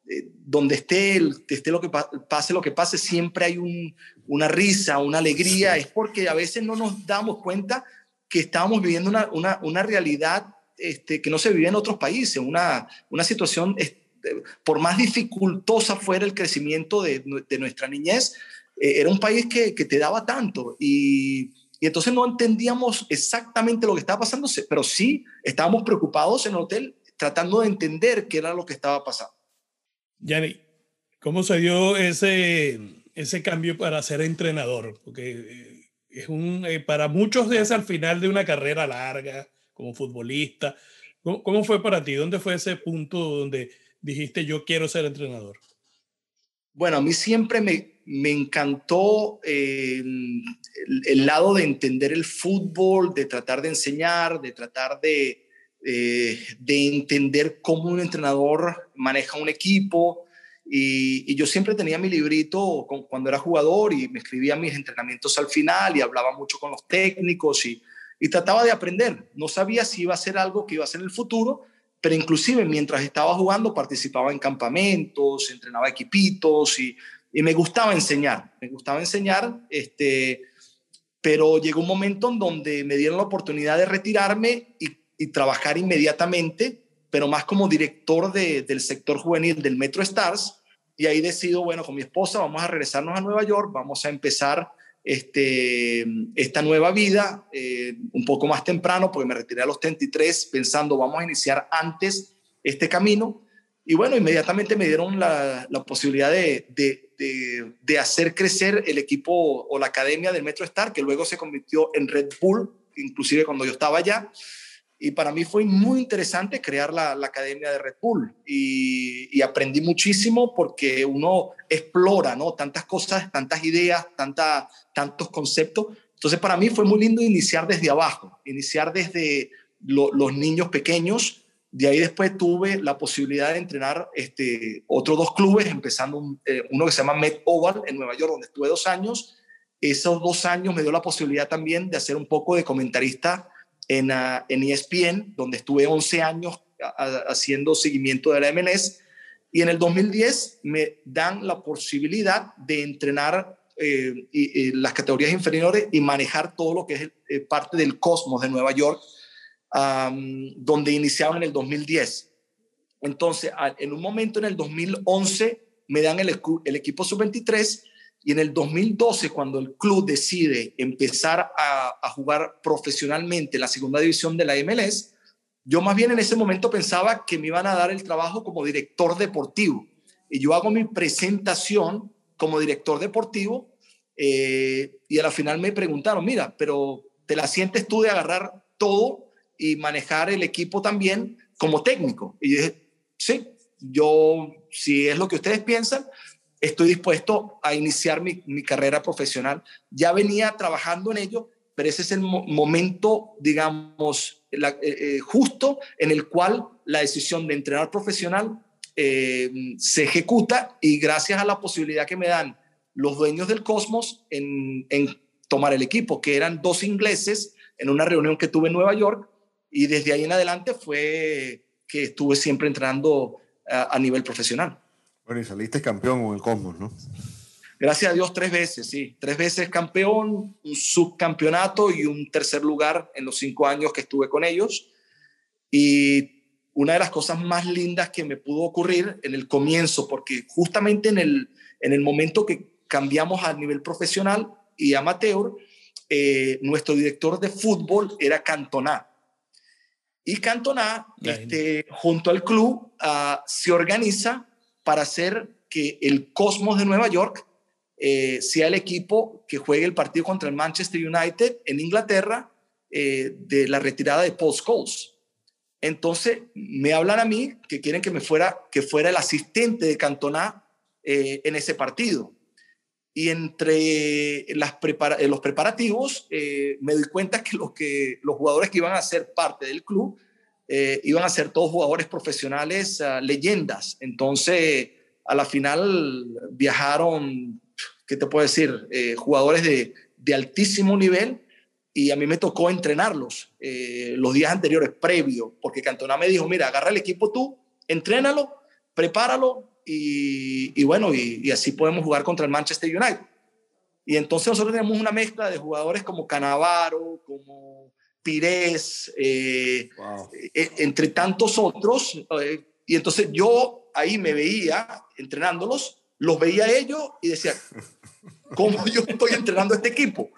eh, donde esté, esté lo que pase lo que pase, siempre hay un, una risa, una alegría, es porque a veces no nos damos cuenta que estábamos viviendo una, una, una realidad este, que no se vive en otros países, una, una situación, este, por más dificultosa fuera el crecimiento de, de nuestra niñez, eh, era un país que, que te daba tanto y y entonces no entendíamos exactamente lo que estaba pasando, pero sí estábamos preocupados en el hotel tratando de entender qué era lo que estaba pasando. Yanni, ¿cómo se dio ese, ese cambio para ser entrenador? Porque eh, es un, eh, para muchos es al final de una carrera larga como futbolista. ¿Cómo, ¿Cómo, fue para ti? ¿Dónde fue ese punto donde dijiste yo quiero ser entrenador? Bueno, a mí siempre me, me encantó el, lado de entender el fútbol, de tratar de enseñar, de tratar de, eh, de entender cómo un entrenador maneja un equipo. Y, yo siempre tenía mi librito cuando era jugador y me escribía mis entrenamientos al final y hablaba mucho con los técnicos y, y trataba de aprender. No sabía si iba a ser algo que iba a ser en el futuro, pero inclusive mientras estaba jugando participaba en campamentos, entrenaba equipitos y, me gustaba enseñar, me gustaba enseñar, este, pero llegó un momento en donde me dieron la oportunidad de retirarme y, trabajar inmediatamente, pero más como director del sector juvenil del Metro Stars, y ahí decido, bueno, con mi esposa vamos a regresarnos a Nueva York, vamos a empezar este, esta nueva vida eh, un poco más temprano, porque me retiré a los 33 pensando, vamos a iniciar antes este camino. Y bueno, inmediatamente me dieron la, la posibilidad de, de, de, hacer crecer el equipo o la academia del Metro Star, que luego se convirtió en Red Bull, inclusive cuando yo estaba allá. Y para mí fue muy interesante crear la, la academia de Red Bull y, y, aprendí muchísimo porque uno explora, ¿no? Tantas cosas, tantas ideas, tanta, tantos conceptos. Entonces para mí fue muy lindo iniciar desde abajo, iniciar desde los niños pequeños. De ahí después tuve la posibilidad de entrenar este, otros dos clubes, empezando eh, uno que se llama Met Oval en Nueva York, donde estuve dos años. Esos dos años me dio la posibilidad también de hacer un poco de comentarista en, en ESPN, donde estuve 11 años haciendo seguimiento de la MLS. Y en el 2010 me dan la posibilidad de entrenar eh, las categorías inferiores y manejar todo lo que es eh, parte del cosmos de Nueva York, donde iniciaron en el 2010. Entonces, en un momento en el 2011 me dan el, el equipo sub-23 y en el 2012, cuando el club decide empezar a, jugar profesionalmente la segunda división de la MLS, yo más bien en ese momento pensaba que me iban a dar el trabajo como director deportivo. Y yo hago mi presentación como director deportivo eh, y a la final me preguntaron, mira, pero ¿te la sientes tú de agarrar todo y manejar el equipo también como técnico? Y yo dije, sí, yo, si es lo que ustedes piensan, estoy dispuesto a iniciar mi, carrera profesional. Ya venía trabajando en ello, pero ese es el momento, digamos, eh, eh, justo en el cual la decisión de entrenar profesional eh, se ejecuta y gracias a la posibilidad que me dan los dueños del Cosmos en, tomar el equipo, que eran dos ingleses en una reunión que tuve en Nueva York y desde ahí en adelante fue que estuve siempre entrenando a nivel profesional. Bueno, y saliste campeón con el Cosmos, ¿no? Gracias a Dios tres veces, sí. Tres veces campeón, un subcampeonato y un tercer lugar en los cinco años que estuve con ellos. Y una de las cosas más lindas que me pudo ocurrir en el comienzo, porque justamente en el, en el momento que cambiamos a nivel profesional y amateur, eh, nuestro director de fútbol era Cantona. Y Cantona, este, junto al club, uh, se organiza para hacer que el Cosmos de Nueva York eh, sea el equipo que juegue el partido contra el Manchester United en Inglaterra eh, de la retirada de Paul Scholes. Entonces me hablan a mí que quieren que me fuera, que fuera el asistente de Cantona eh, en ese partido. y entre los preparativos me doy cuenta que, los que los jugadores que iban a ser parte del club iban a ser todos jugadores profesionales, ah, leyendas. Entonces, a la final viajaron, ¿qué te puedo decir? jugadores de, de altísimo nivel y a mí me tocó entrenarlos eh, los días anteriores, previo, porque Cantona me dijo, mira, agarra el equipo tú, entrénalo, prepáralo y, bueno, y, así podemos jugar contra el Manchester United. Y entonces nosotros tenemos una mezcla de jugadores como Canavaro, como Pires, eh, e, entre tantos otros. Eh, y entonces yo ahí me veía entrenándolos, los veía ellos y decía, (laughs) ¿cómo yo estoy entrenando a este equipo?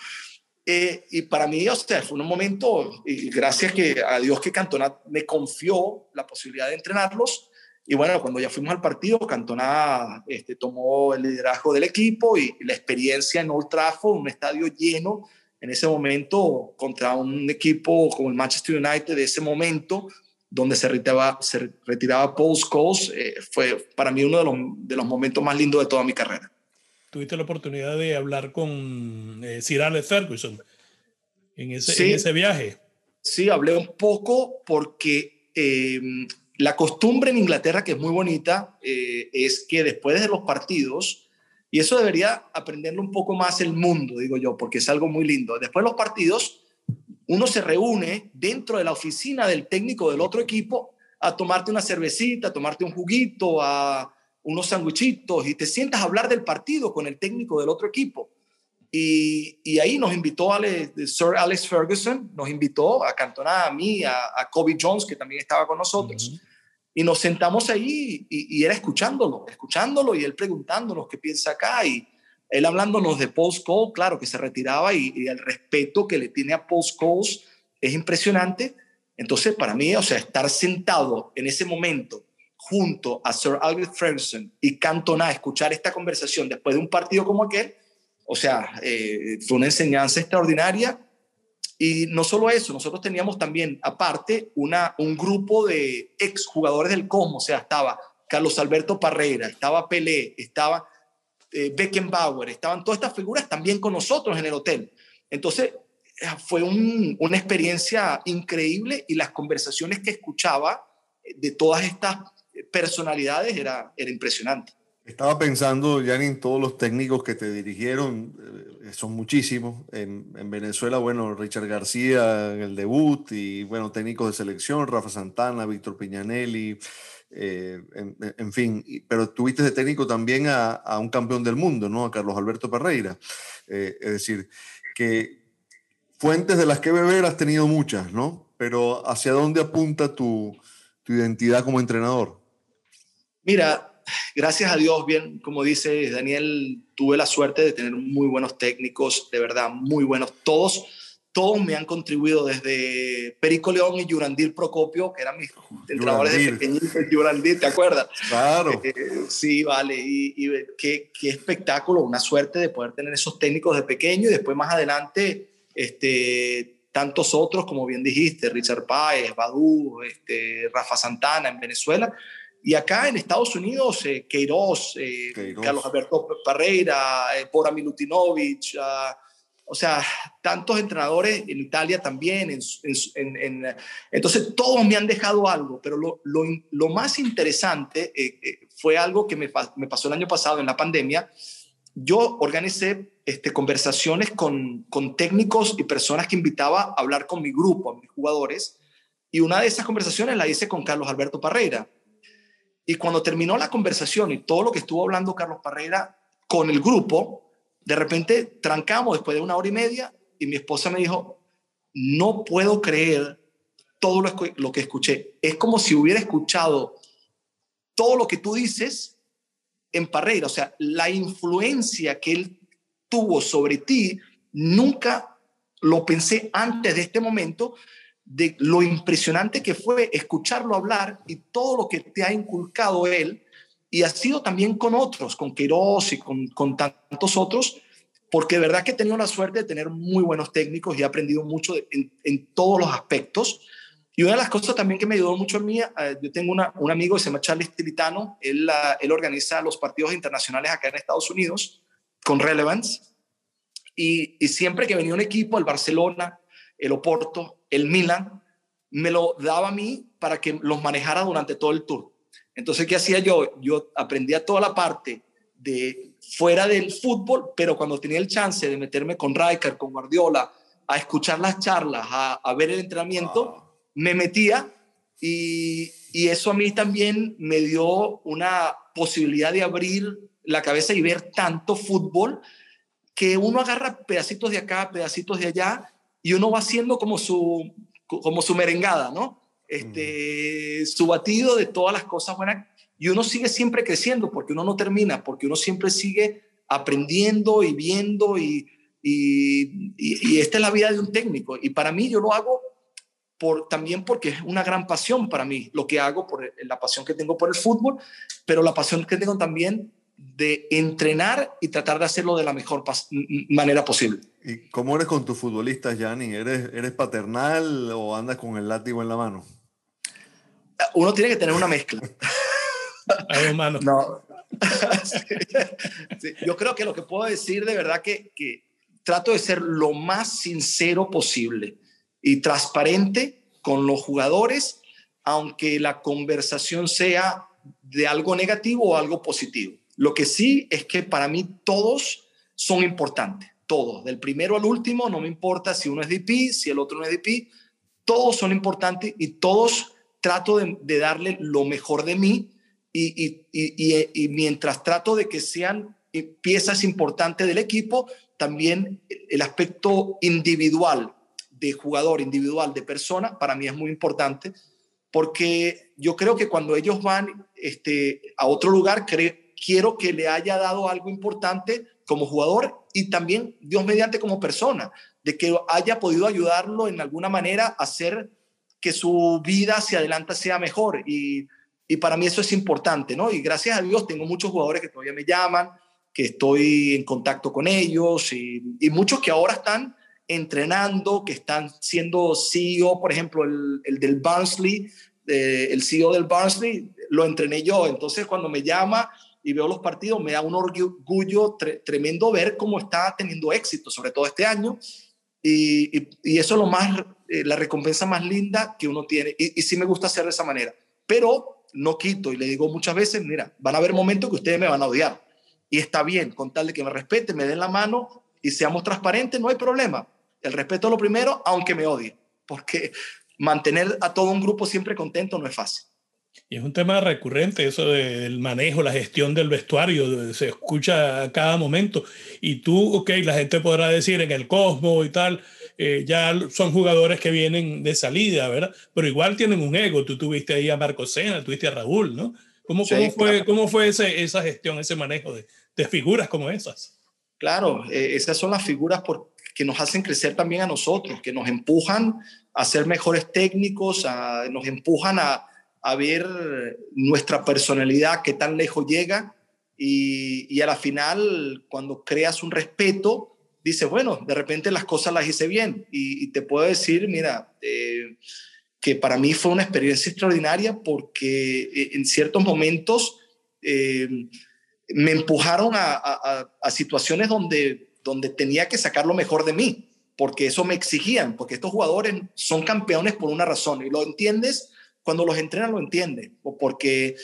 Eh, y para mí, o sea, fue un momento, y gracias que, a Dios que Cantona me confió la posibilidad de entrenarlos. Y bueno, cuando ya fuimos al partido, Cantona este, tomó el liderazgo del equipo y, la experiencia en Old Trafford, un estadio lleno en ese momento contra un equipo como el Manchester United de ese momento, donde se retiraba, se retiraba Paul Scholes, eh, fue para mí uno de los, de los momentos más lindos de toda mi carrera tuviste la oportunidad de hablar con eh, Sir Alex Ferguson en ese, ese viaje. Sí, hablé un poco porque eh, la costumbre en Inglaterra, que es muy bonita, eh, es que después de los partidos, y eso debería aprenderlo un poco más el mundo, digo yo, porque es algo muy lindo. Después de los partidos, uno se reúne dentro de la oficina del técnico del otro equipo a tomarte una cervecita, a tomarte un juguito, a, unos sandwichitos y te sientas a hablar del partido con el técnico del otro equipo. Y, y ahí nos invitó Sir Alex Ferguson, nos invitó a Cantona, a mí, a Kobe Jones, que también estaba con nosotros. Y nos sentamos ahí y, y, era escuchándolo, escuchándolo y él preguntándonos qué piensa acá y él hablándonos de Post Cole, claro, que se retiraba y, y el respeto que le tiene a Post Coles es impresionante. Entonces, para mí, o sea, estar sentado en ese momento junto a Sir Albert Ferguson y Cantona escuchar esta conversación después de un partido como aquel, o sea, eh, fue una enseñanza extraordinaria. Y no solo eso, nosotros teníamos también, aparte, una, un grupo de exjugadores del Cosmo, o sea, estaba Carlos Alberto Parreira, estaba Pelé, estaba eh, Beckenbauer, estaban todas estas figuras también con nosotros en el hotel. Entonces, eh, fue una experiencia increíble y las conversaciones que escuchaba de todas estas personalidades era, era impresionante. Estaba pensando, ya en todos los técnicos que te dirigieron, eh, son muchísimos. En, en, Venezuela, bueno, Richard García en el debut y, bueno, técnicos de selección, Rafa Santana, Víctor Piñanelli, eh, en, fin. Pero tuviste de técnico también a, a, un campeón del mundo, ¿no? A Carlos Alberto Pereira. Eh, es decir, que fuentes de las que beber has tenido muchas, ¿no? Pero ¿hacia dónde apunta tu, tu identidad como entrenador? Mira, gracias a Dios, bien, como dice Daniel, tuve la suerte de tener muy buenos técnicos, de verdad, muy buenos. Todos, todos me han contribuido desde Perico León y Yurandir Procopio, que eran mis entrenadores de pequeñitos, Yurandir, ¿te acuerdas? Claro. Eh, sí, vale, y, qué, qué, espectáculo, una suerte de poder tener esos técnicos de pequeño y después más adelante, este, tantos otros, como bien dijiste, Richard Páez, Badú, este, Rafa Santana en Venezuela, y acá en Estados Unidos, eh, Queiroz, eh, Carlos Alberto Parreira, eh, Bora Milutinovic, ah, o sea, tantos entrenadores en Italia también. En, entonces, todos me han dejado algo, pero lo, lo, lo más interesante eh, fue algo que me, me, pasó el año pasado en la pandemia. Yo organicé este, conversaciones con, con técnicos y personas que invitaba a hablar con mi grupo, a mis jugadores, y una de esas conversaciones la hice con Carlos Alberto Parreira y cuando terminó la conversación y todo lo que estuvo hablando Carlos Parreira con el grupo, de repente trancamos después de una hora y media y mi esposa me dijo, no puedo creer todo lo, que escuché. Es como si hubiera escuchado todo lo que tú dices en Parreira. O sea, la influencia que él tuvo sobre ti, nunca lo pensé antes de este momento de lo impresionante que fue escucharlo hablar y todo lo que te ha inculcado él, y ha sido también con otros, con Queiroz y con, con tantos otros, porque de verdad que he tenido la suerte de tener muy buenos técnicos y he aprendido mucho en, en, todos los aspectos. Y una de las cosas también que me ayudó mucho a mí, eh, yo tengo una, un amigo que se llama Charles Tilitano, él, organiza los partidos internacionales acá en Estados Unidos, con relevance. Y, y, siempre que venía un equipo, el Barcelona, el Oporto, el Milan, me lo daba a mí para que los manejara durante todo el tour. Entonces, ¿qué hacía yo? Yo aprendía toda la parte de fuera del fútbol, pero cuando tenía el chance de meterme con Rijkaard, con Guardiola, a escuchar las charlas, a, ver el entrenamiento, ah. me metía y, y eso a mí también me dio una posibilidad de abrir la cabeza y ver tanto fútbol que uno agarra pedacitos de acá, pedacitos de allá y uno va haciendo como su, como su merengada, ¿no? Este, Su batido de todas las cosas buenas y uno sigue siempre creciendo porque uno no termina, porque uno siempre sigue aprendiendo y viendo y, y, y, esta es la vida de un técnico. Y para mí yo lo hago por, también porque es una gran pasión para mí, lo que hago, por la pasión que tengo por el fútbol, pero la pasión que tengo también de entrenar y tratar de hacerlo de la mejor manera posible. ¿Y cómo eres con tus futbolistas, Yanni? ¿Eres, ¿Eres paternal o andas con el látigo en la mano? Uno tiene que tener una mezcla. (laughs) Ay. No. (laughs) Yo creo que lo que puedo decir de verdad que, que trato de ser lo más sincero posible y transparente con los jugadores, aunque la conversación sea de algo negativo o algo positivo. Lo que sí es que para mí todos son importantes, todos, del primero al último, no me importa si uno es DP, si el otro no es DP, todos son importantes y todos trato de, darle lo mejor de mí y, y, mientras trato de que sean piezas importantes del equipo, también el aspecto individual de jugador, individual, de persona, para mí es muy importante, porque yo creo que cuando ellos van este, a otro lugar, quiero que le haya dado algo importante como jugador y también Dios mediante como persona, de que haya podido ayudarlo en alguna manera a hacer que su vida hacia adelante sea mejor. Y, y para mí eso es importante, ¿no? Y gracias a Dios tengo muchos jugadores que todavía me llaman, que estoy en contacto con ellos y, y muchos que ahora están entrenando, que están siendo CEO, por ejemplo, el, el del Barnsley, eh, el CEO del Barnsley, lo entrené yo. Entonces, cuando me llama y veo los partidos, me da un orgullo tremendo ver cómo está teniendo éxito, sobre todo este año. Y, y, eso es lo más, eh, la recompensa más linda que uno tiene. Y, y sí me gusta hacer de esa manera. Pero no quito y le digo muchas veces, mira, van a haber momentos que ustedes me van a odiar. Y está bien, con tal de que me respeten, me den la mano y seamos transparentes, no hay problema. El respeto es lo primero, aunque me odie, porque mantener a todo un grupo siempre contento no es fácil. Y es un tema recurrente eso del manejo, la gestión del vestuario, se escucha a cada momento. Y tú, ok, la gente podrá decir en el Cosmo y tal, eh, ya son jugadores que vienen de salida, ¿verdad? Pero igual tienen un ego. Tú tuviste ahí a Marco Sena, tuviste a Raúl, ¿no? ¿Cómo, cómo fue, cómo fue ese, esa gestión, ese manejo de, de figuras como esas? Claro, eh, esas son las figuras por, que nos hacen crecer también a nosotros, que nos empujan a ser mejores técnicos, nos empujan a, a, ver nuestra personalidad, qué tan lejos llega, y, y, a la final, cuando creas un respeto, dices, bueno, de repente las cosas las hice bien, y, te puedo decir, mira, eh, que para mí fue una experiencia extraordinaria porque eh, en ciertos momentos eh, me empujaron a, a, situaciones donde donde tenía que sacar lo mejor de mí, porque eso me exigían, porque estos jugadores son campeones por una razón y lo entiendes cuando los entrenan, lo entiendes, o porque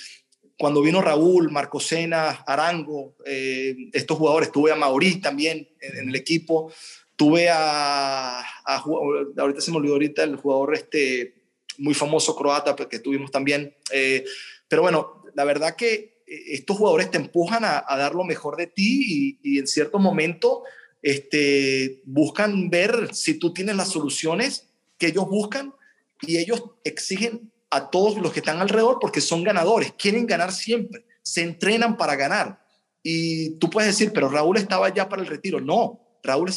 cuando vino Raúl, Marco Sena, Arango, eh, estos jugadores, tuve a Mauri también en, el equipo, tuve a, ahorita se me olvidó ahorita el jugador este muy famoso croata que tuvimos también, eh, pero bueno, la verdad que estos jugadores te empujan a, dar lo mejor de ti y, en cierto momento este, buscan ver si tú tienes las soluciones que ellos buscan y ellos exigen a todos los que están alrededor porque son ganadores, quieren ganar siempre, se entrenan para ganar. Y tú puedes decir, pero Raúl estaba ya para el retiro. No, Raúl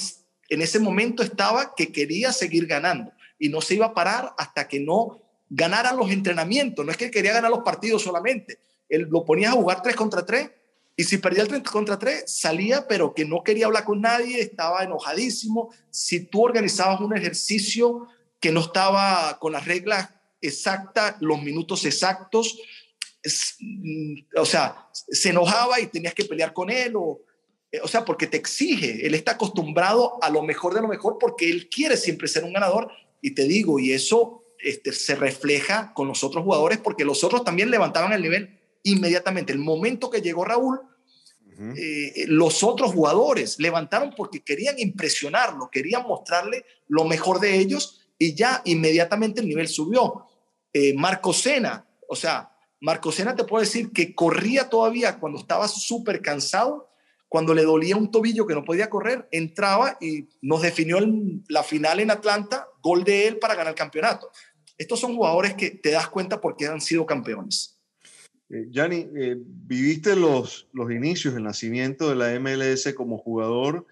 en ese momento estaba que quería seguir ganando y no se iba a parar hasta que no ganara los entrenamientos. No es que quería ganar los partidos solamente, él lo ponías a jugar 3 contra 3 y si perdía el 3 contra 3 salía, pero que no quería hablar con nadie, estaba enojadísimo. Si tú organizabas un ejercicio que no estaba con las reglas exactas, los minutos exactos, mm, o sea, se enojaba y tenías que pelear con él o eh, o sea, porque te exige, él está acostumbrado a lo mejor de lo mejor porque él quiere siempre ser un ganador y te digo, y eso este, se refleja con los otros jugadores porque los otros también levantaban el nivel inmediatamente. El momento que llegó Raúl, eh, los otros jugadores levantaron porque querían impresionarlo, querían mostrarle lo mejor de ellos y ya inmediatamente el nivel subió. Eh, Marco Sena, o sea, Marco Sena te puedo decir que corría todavía cuando estaba súper cansado, cuando le dolía un tobillo que no podía correr, entraba y nos definió la final en Atlanta, gol de él para ganar el campeonato. Estos son jugadores que te das cuenta porque han sido campeones. Eh, Gianni, eh, viviste los, los inicios, el nacimiento de la MLS como jugador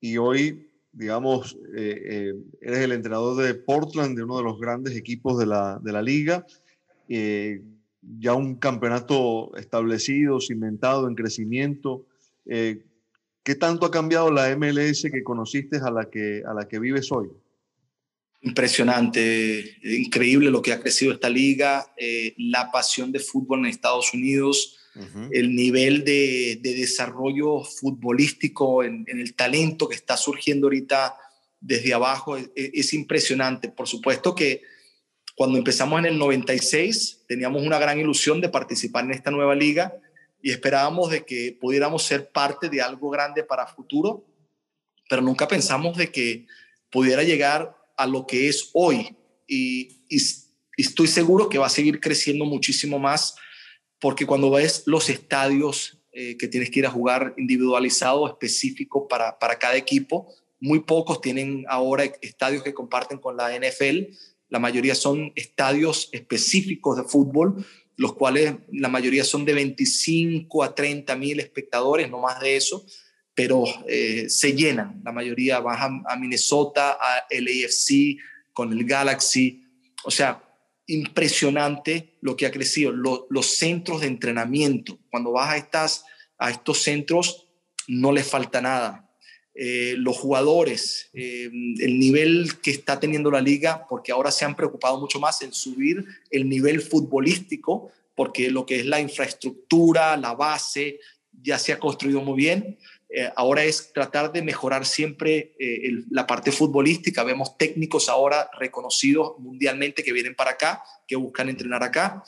y hoy, digamos, eh, eres el entrenador de Portland, de uno de los grandes equipos de la, de la liga. ya un campeonato establecido, cimentado, en crecimiento. ¿Qué tanto ha cambiado la MLS que conociste a la que, a la que vives hoy? Impresionante, increíble lo que ha crecido esta liga, eh, la pasión de fútbol en Estados Unidos, el nivel de, desarrollo futbolístico, en, el talento que está surgiendo ahorita desde abajo, es, es, impresionante. Por supuesto que cuando empezamos en el 96 teníamos una gran ilusión de participar en esta nueva liga y esperábamos de que pudiéramos ser parte de algo grande para futuro, pero nunca pensamos de que pudiera llegar a lo que es hoy y, estoy seguro que va a seguir creciendo muchísimo más porque cuando ves los estadios eh, que tienes que ir a jugar individualizado, específico para, cada equipo, muy pocos tienen ahora estadios que comparten con la NFL, la mayoría son estadios específicos de fútbol, los cuales la mayoría son de 25 a 30 mil espectadores, no más de eso pero eh, se llenan. La mayoría van a, Minnesota, a LAFC, con el Galaxy. O sea, impresionante lo que ha crecido. los centros de entrenamiento, cuando vas a, estas, a estos centros, no les falta nada. Eh, los jugadores, eh, el nivel que está teniendo la liga, porque ahora se han preocupado mucho más en subir el nivel futbolístico, porque lo que es la infraestructura, la base, ya se ha construido muy bien. Eh, ahora es tratar de mejorar siempre eh, la parte futbolística. Vemos técnicos ahora reconocidos mundialmente que vienen para acá, que buscan entrenar acá.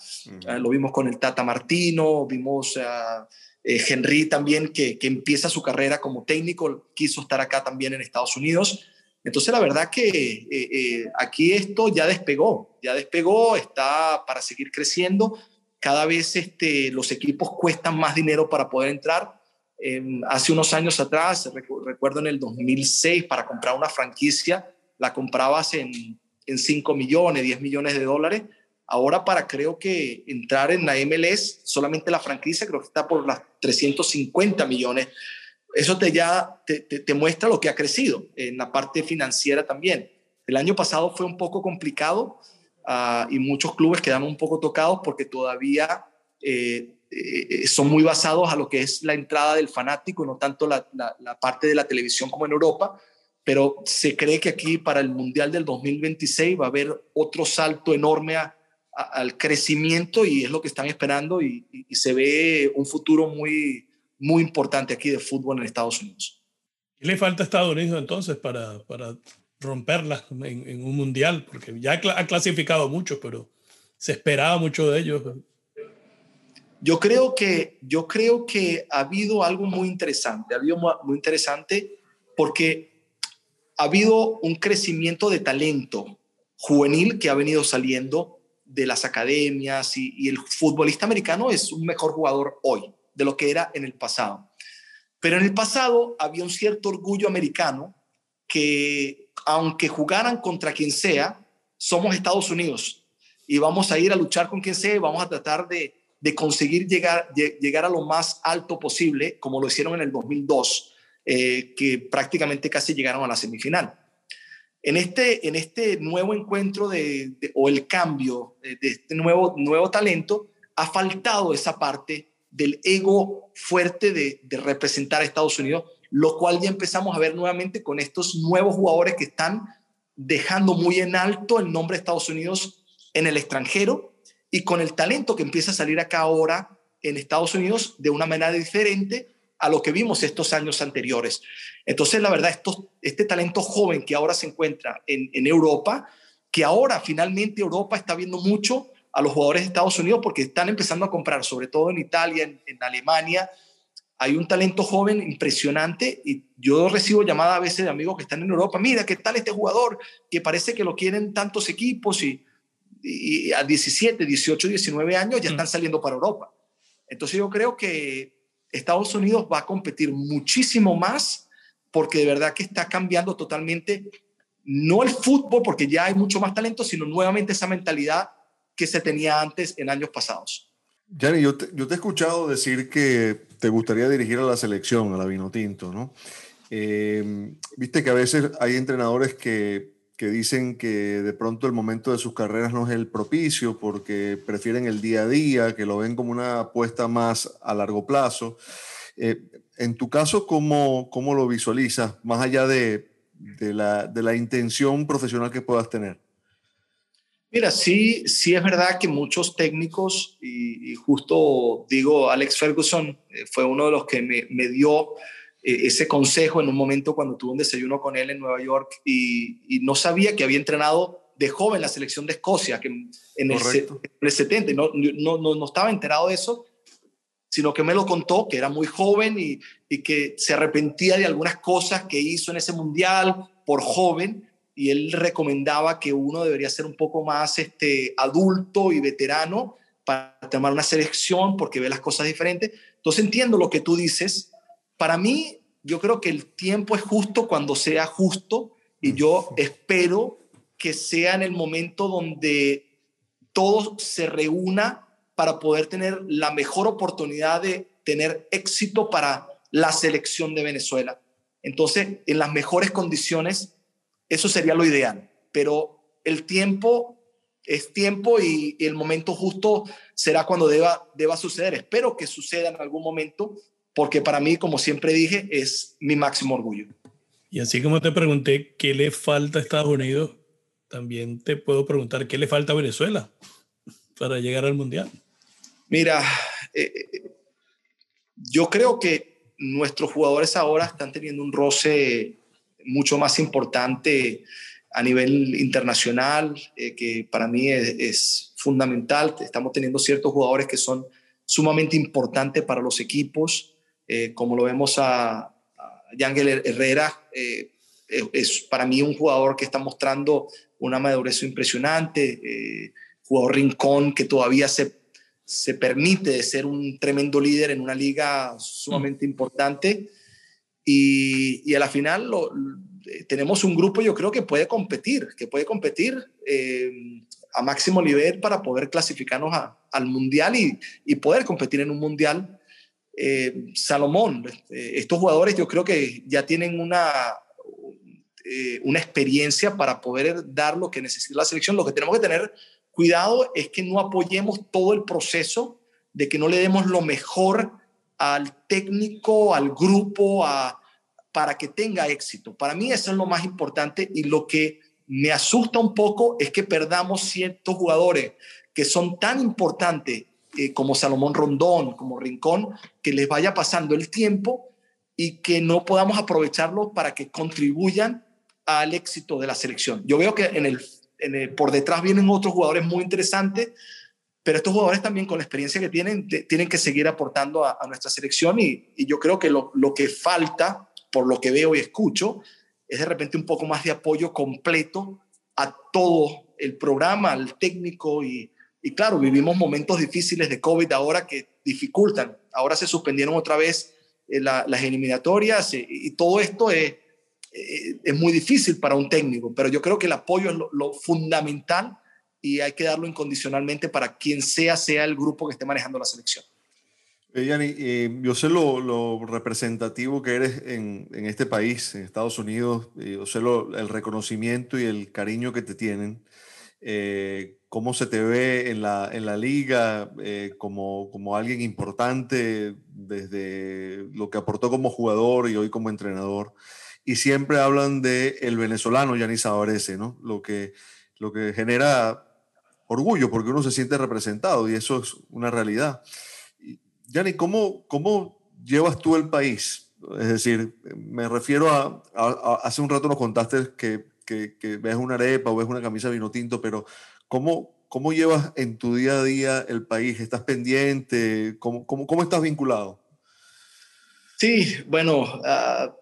Eh, lo vimos con el Tata Martino, vimos a Henry también que, que, empieza su carrera como técnico, quiso estar acá también en Estados Unidos. Entonces la verdad que aquí esto ya despegó, ya despegó, está para seguir creciendo. Cada vez este, los equipos cuestan más dinero para poder entrar hace unos años atrás, recuerdo en el 2006, para comprar una franquicia, la comprabas en, en 5 millones, 10 millones de dólares. Ahora para creo que entrar en la MLS, solamente la franquicia creo que está por las 350 millones. Eso te ya te, te, muestra lo que ha crecido en la parte financiera también. El año pasado fue un poco complicado ah, y muchos clubes quedaron un poco tocados porque todavía eh, eh, son muy basados a lo que es la entrada del fanático, no tanto la, parte de la televisión como en Europa, pero se cree que aquí para el Mundial del 2026 va a haber otro salto enorme al crecimiento y es lo que están esperando y, se ve un futuro muy, muy importante aquí de fútbol en Estados Unidos. ¿Qué le falta a Estados Unidos entonces para, para romperla en, en un Mundial? Porque ya ha clasificado mucho, pero se esperaba mucho de ellos yo creo que, yo creo que ha habido algo muy interesante, ha habido muy interesante porque ha habido un crecimiento de talento juvenil que ha venido saliendo de las academias y, el futbolista americano es un mejor jugador hoy de lo que era en el pasado. Pero en el pasado había un cierto orgullo americano que aunque jugaran contra quien sea, somos Estados Unidos y vamos a ir a luchar con quien sea y vamos a tratar de, de conseguir llegar, llegar a lo más alto posible, como lo hicieron en el 2002, eh, que prácticamente casi llegaron a la semifinal. En este, en este nuevo encuentro de, o el cambio de, este nuevo, nuevo talento, ha faltado esa parte del ego fuerte de, de, representar a Estados Unidos, lo cual ya empezamos a ver nuevamente con estos nuevos jugadores que están dejando muy en alto el nombre de Estados Unidos en el extranjero y con el talento que empieza a salir acá ahora en Estados Unidos de una manera diferente a lo que vimos estos años anteriores. Entonces, la verdad, este talento joven que ahora se encuentra en, Europa, que ahora finalmente Europa está viendo mucho a los jugadores de Estados Unidos porque están empezando a comprar, sobre todo en Italia, en Alemania, hay un talento joven impresionante y yo recibo llamadas a veces de amigos que están en Europa, mira, ¿qué tal este jugador? Que parece que lo quieren tantos equipos y, a 17, 18, 19 años ya mm. están saliendo para Europa. Entonces yo creo que Estados Unidos va a competir muchísimo más porque de verdad que está cambiando totalmente, no el fútbol, porque ya hay mucho más talento, sino nuevamente esa mentalidad que se tenía antes en años pasados. Yanni, yo te, yo te he escuchado decir que te gustaría dirigir a la selección, a la Vinotinto, ¿no? Eh, viste que a veces hay entrenadores que, que, dicen que de pronto el momento de sus carreras no es el propicio porque prefieren el día a día, que lo ven como una apuesta más a largo plazo. Eh, en tu caso, ¿cómo, ¿cómo, lo visualizas, más allá de, de, la, de la intención profesional que puedas tener? Mira, sí, sí es verdad que muchos técnicos, y, justo digo, Alex Ferguson eh, fue uno de los que me, me dio ese consejo en un momento cuando tuve un desayuno con él en Nueva York y, no sabía que había entrenado de joven la selección de Escocia, que en el, en el 70, no, no, no, no, estaba enterado de eso, sino que me lo contó, que era muy joven y, y que se arrepentía de algunas cosas que hizo en ese mundial por joven y él recomendaba que uno debería ser un poco más este, adulto y veterano para tomar una selección porque ve las cosas diferentes. Entonces entiendo lo que tú dices. Para mí, yo creo que el tiempo es justo cuando sea justo y yo espero que sea en el momento donde todo se reúna para poder tener la mejor oportunidad de tener éxito para la selección de Venezuela. Entonces, en las mejores condiciones eso sería lo ideal, pero el tiempo es tiempo y, el momento justo será cuando deba, deba suceder. Espero que suceda en algún momento, porque para mí, como siempre dije, es mi máximo orgullo. Y así como te pregunté qué le falta a Estados Unidos, también te puedo preguntar qué le falta a Venezuela para llegar al Mundial. Mira, eh, eh, yo creo que nuestros jugadores ahora están teniendo un roce mucho más importante a nivel internacional, eh, que para mí es, fundamental. Estamos teniendo ciertos jugadores que son sumamente importantes para los equipos, eh, como lo vemos a, a Yangel Herrera, eh, es para mí un jugador que está mostrando una madurez impresionante, jugador rincón que todavía se, se permite ser un tremendo líder en una liga sumamente importante y, y a la final lo, eh, tenemos un grupo yo creo que puede competir, que puede competir eh, a máximo nivel para poder clasificarnos al mundial y, y, poder competir en un mundial. Eh, Salomón, estos jugadores yo creo que ya tienen una, una experiencia para poder dar lo que necesita la selección. Lo que tenemos que tener cuidado es que no apoyemos todo el proceso, de que no le demos lo mejor al técnico, al grupo, a, para que tenga éxito. Para mí eso es lo más importante y lo que me asusta un poco es que perdamos ciertos jugadores que son tan importantes eh, como Salomón Rondón, como Rincón, que les vaya pasando el tiempo y que no podamos aprovecharlos para que contribuyan al éxito de la selección. Yo veo que en el, por detrás vienen otros jugadores muy interesantes, pero estos jugadores también con la experiencia que tienen, tienen que seguir aportando a, nuestra selección y, yo creo que lo, que falta, por lo que veo y escucho, es de repente un poco más de apoyo completo a todo el programa, al técnico y, claro, vivimos momentos difíciles de COVID ahora que dificultan. Ahora se suspendieron otra vez eh, las eliminatorias y, todo esto es, eh, es muy difícil para un técnico, pero yo creo que el apoyo es lo fundamental y hay que darlo incondicionalmente para quien sea, sea el grupo que esté manejando la selección. Eh, eh, yo sé lo, representativo que eres en, este país, en Estados Unidos, yo sé el reconocimiento y el cariño que te tienen, eh, cómo se te ve en la, en la liga como, como alguien importante desde lo que aportó como jugador y hoy como entrenador. Y siempre hablan de el venezolano Yanni Sabarese, ¿no? Lo que, lo que genera orgullo porque uno se siente representado y eso es una realidad. Yanni, ¿cómo, ¿cómo llevas tú el país? Es decir, me refiero a, hace un rato nos contaste que, que, ves una arepa o ves una camisa vino tinto, pero ¿cómo, ¿cómo llevas en tu día a día el país? ¿Estás pendiente? ¿Cómo, cómo, cómo estás vinculado? Sí, bueno, ah,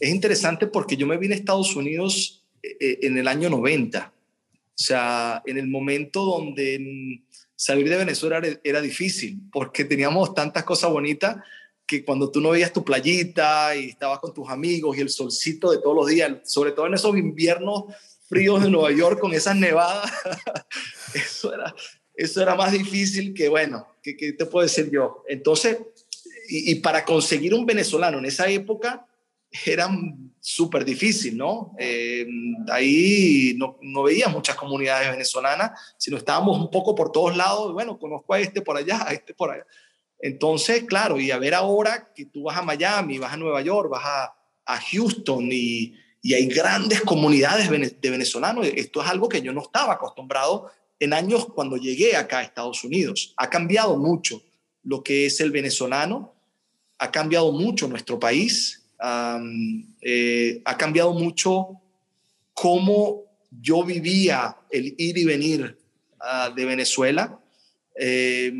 es interesante porque yo me vine a Estados Unidos eh, eh, en el año 90. O sea, en el momento donde salir de Venezuela era difícil, porque teníamos tantas cosas bonitas que cuando tú no veías tu playita y estabas con tus amigos y el solcito de todos los días, sobre todo en esos inviernos fríos de Nueva York con esas nevadas, (laughs) eso era, eso era más difícil que, bueno, ¿qué, te puedo decir yo? Entonces, y, para conseguir un venezolano en esa época era súper difícil, ¿no? Eh, ahí no, no, veía muchas comunidades venezolanas, sino estábamos un poco por todos lados, bueno, conozco a este por allá, a este por allá. Entonces, claro, y a ver ahora que tú vas a Miami, vas a Nueva York, vas a, a Houston y, y, hay grandes comunidades de venezolanos, esto es algo que yo no estaba acostumbrado en años cuando llegué acá a Estados Unidos. Ha cambiado mucho lo que es el venezolano, ha cambiado mucho nuestro país, eh, ha cambiado mucho cómo yo vivía el ir y venir ah, de Venezuela. Eh,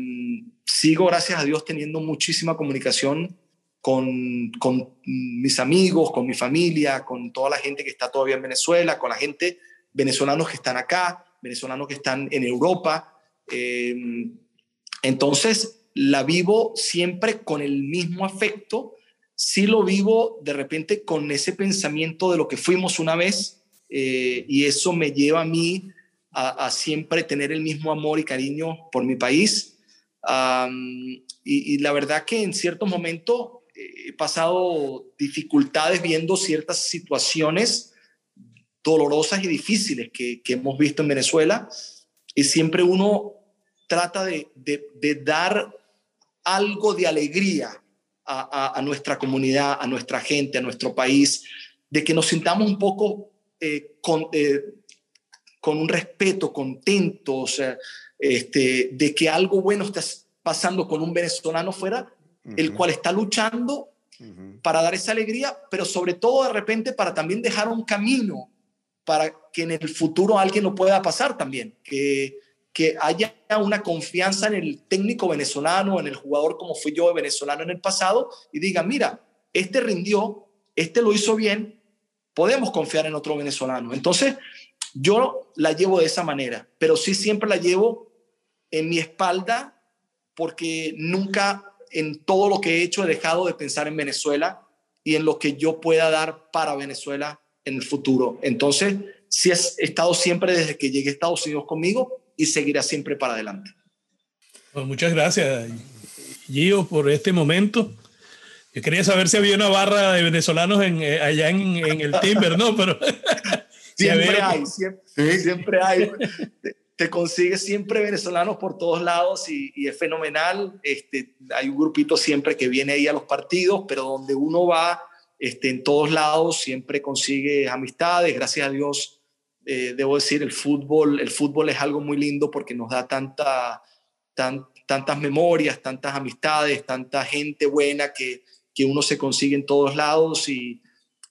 sigo, gracias a Dios, teniendo muchísima comunicación con, con, mis amigos, con mi familia, con toda la gente que está todavía en Venezuela, con la gente venezolanos que están acá, venezolanos que están en Europa. Eh, entonces, la vivo siempre con el mismo afecto, sí lo vivo de repente con ese pensamiento de lo que fuimos una vez eh, y eso me lleva a mí a, siempre tener el mismo amor y cariño por mi país. y, la verdad que en ciertos momentos he pasado dificultades viendo ciertas situaciones dolorosas y difíciles que, que hemos visto en Venezuela y siempre uno trata de, de, de dar algo de alegría a, nuestra comunidad, a nuestra gente, a nuestro país, de que nos sintamos un poco eh, con, eh, con, un respeto, contentos, este, de que algo bueno está pasando con un venezolano fuera, el cual está luchando para dar esa alegría, pero sobre todo de repente para también dejar un camino para que en el futuro alguien lo pueda pasar también, que que haya una confianza en el técnico venezolano, en el jugador como fui yo venezolano en el pasado, y diga, mira, este rindió, este lo hizo bien, podemos confiar en otro venezolano. Entonces, yo la llevo de esa manera, pero sí siempre la llevo en mi espalda porque nunca en todo lo que he hecho he dejado de pensar en Venezuela y en lo que yo pueda dar para Venezuela en el futuro. Entonces, sí he estado siempre desde que llegué a Estados Unidos conmigo y seguirá siempre para adelante. muchas gracias, Gio, por este momento. Yo quería saber si había una barra de venezolanos en, eh, allá en, el Timber, ¿no? Pero (laughs) siempre hay, siempre, hay. Te, consigues siempre venezolanos por todos lados y, es fenomenal. Este, hay un grupito siempre que viene ahí a los partidos, pero donde uno va, este, en todos lados siempre consigue amistades. Gracias a Dios, eh, debo decir, el fútbol, el fútbol es algo muy lindo porque nos da tanta, tantas memorias, tantas amistades, tanta gente buena que, que uno se consigue en todos lados y,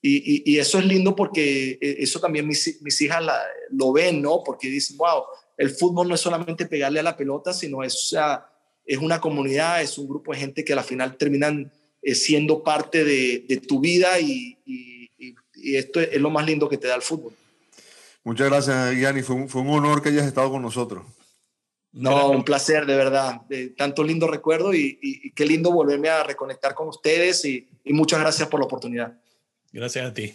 y, eso es lindo porque eh, eso también mis, mis hijas lo ven, ¿no? Porque dicen, wow, el fútbol no es solamente pegarle a la pelota, sino es, es una comunidad, es un grupo de gente que al final terminan eh, siendo parte de, de tu vida y, y esto es lo más lindo que te da el fútbol. Muchas gracias, Gianni. Fue un, fue un honor que hayas estado con nosotros. No, un placer, de verdad. De tanto lindo recuerdo y, qué lindo volverme a reconectar con ustedes y, y muchas gracias por la oportunidad. Gracias a ti.